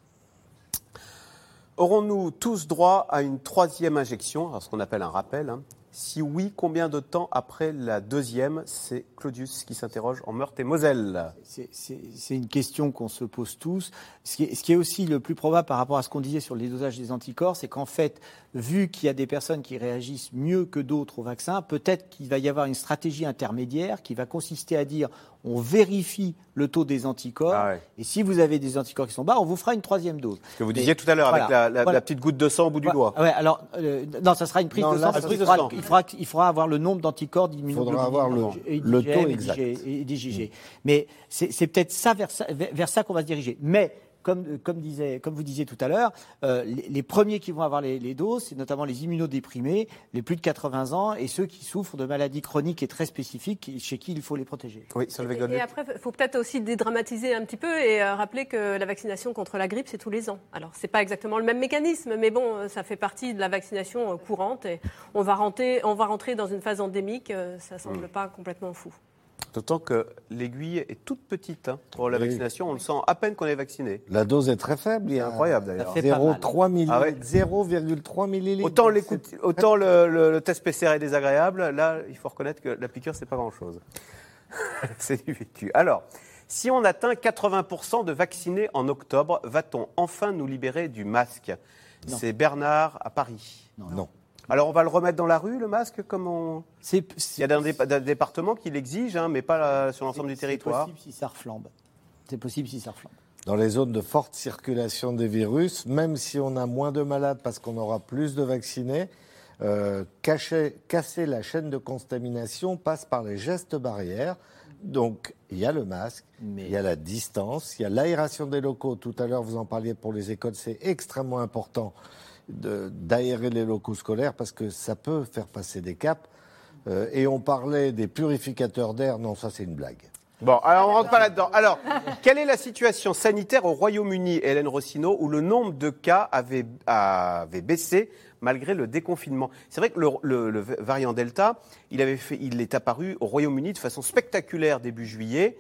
Aurons-nous tous droit à une troisième injection, alors ce qu'on appelle un rappel hein Si oui, combien de temps après la deuxième C'est Claudius qui s'interroge en Meurthe et Moselle. C'est- une question qu'on se pose tous. Ce qui, est, ce qui est aussi le plus probable par rapport à ce qu'on disait sur les dosages des anticorps, c'est qu'en fait, vu qu'il y a des personnes qui réagissent mieux que d'autres au vaccin, peut-être qu'il va y avoir une stratégie intermédiaire qui va consister à dire on vérifie le taux des anticorps, Ah ouais. et si vous avez des anticorps qui sont bas, on vous fera une troisième dose. Ce que vous Mais- disiez tout à l'heure avec la, la- voilà. la petite goutte de sang au bout du doigt. Ouais, alors, euh, non, ça sera une prise Non, de sang. prise de il, faudra, il faudra avoir le nombre d'anticorps d'immunoglobulines Faudra avoir le- et le d'IgM taux exact. d'IgG et d'IgG. Mais c'est peut-être ça vers, ça vers- vers ça qu'on va se diriger. Mais comme, comme, disait, comme vous disiez tout à l'heure, euh, les, les premiers qui vont avoir les, les doses, c'est notamment les immunodéprimés, les plus de 80 ans et ceux qui souffrent de maladies chroniques et très spécifiques chez qui il faut les protéger. Oui, Et après, il faut peut-être aussi dédramatiser un petit peu et euh, rappeler que la vaccination contre la grippe, c'est tous les ans. Alors, c'est pas exactement le même mécanisme, mais bon, euh, ça fait partie de la vaccination courante et on va rentrer, on va rentrer dans une phase endémique. Ça semble Mm. pas complètement fou. D'autant que l'aiguille est toute petite hein, pour la Oui. vaccination. On le sent à peine qu'on est vacciné. La dose est très faible. Il y a incroyable d'ailleurs. 0,3 milli- Ah ouais. 0,3 millilitres. Autant, l'écoute- autant le, le- le test PCR est désagréable, là, il faut reconnaître que la piqûre, c'est pas grand-chose. [LAUGHS] c'est du vécu. Alors, si on atteint 80% de vaccinés en octobre, va-t-on enfin nous libérer du masque? C'est Bernard à Paris. Non. Alors, on va le remettre dans la rue, le masque, comme on... Il y a des, des départements qui l'exigent, hein, mais pas là, sur l'ensemble du territoire. C'est possible si ça reflambe. C'est possible si ça reflambe. Dans les zones de forte circulation des virus, même si on a moins de malades parce qu'on aura plus de vaccinés, euh, cacher- casser la chaîne de contamination passe par les gestes barrières. Donc, il y a le masque, il y a la distance, il y a l'aération des locaux. Tout à l'heure, vous en parliez pour les écoles, c'est extrêmement important d'aérer les locaux scolaires parce que ça peut faire passer des caps. Euh, et on parlait des purificateurs d'air, non, ça c'est une blague. Bon, alors on rentre pas là-dedans. Alors, quelle est la situation sanitaire au Royaume-Uni, Hélène Rossino, où le nombre de cas avait, avait baissé malgré le déconfinement? C'est vrai que le, le- le variant Delta, il, avait fait, il est apparu au Royaume-Uni de façon spectaculaire début juillet.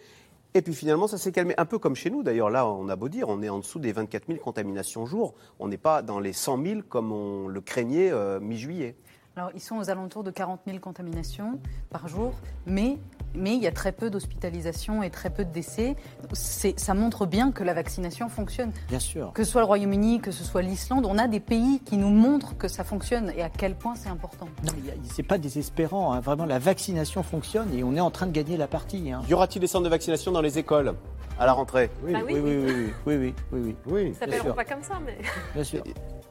Et puis finalement, ça s'est calmé. Un peu comme chez nous, d'ailleurs. Là, on a beau dire, on est en dessous des 24 000 contaminations jour. On n'est pas dans les 100 000 comme on le craignait euh, mi-juillet. Alors, ils sont aux alentours de 40 000 contaminations par jour, mais, mais il y a très peu d'hospitalisations et très peu de décès. C'est- Ça montre bien que la vaccination fonctionne. Bien sûr. Que ce soit le Royaume-Uni, que ce soit l'Islande, on a des pays qui nous montrent que ça fonctionne et à quel point c'est important. Non, c'est pas désespérant. hein. Vraiment, la vaccination fonctionne et on est en train de gagner la partie. hein. Y aura-t-il des centres de vaccination dans les écoles à la rentrée? Oui, Ah oui. oui, oui, oui, oui, oui, oui, oui, oui. Ça pas comme ça, mais. Bien sûr.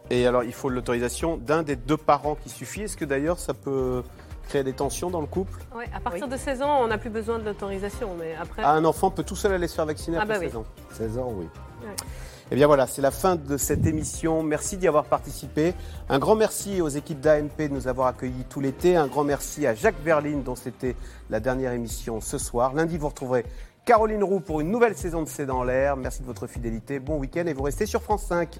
Et alors, il faut l'autorisation d'un des deux parents qui suffit. Est-ce que d'ailleurs, ça peut créer des tensions dans le couple Oui, à partir de 16 ans, on n'a plus besoin de l'autorisation. Mais après... Ah, un enfant peut tout seul aller se faire vacciner Ah après bah 16 ans 16 ans, oui. Eh bien voilà, c'est la fin de cette émission. Merci d'y avoir participé. Un grand merci aux équipes d'ANP de nous avoir accueillis tout l'été. Un grand merci à Jacques Berline dont c'était la dernière émission ce soir. Lundi, vous retrouverez Caroline Roux pour une nouvelle saison de C'est dans l'air. Merci de votre fidélité. Bon week-end et vous restez sur France 5.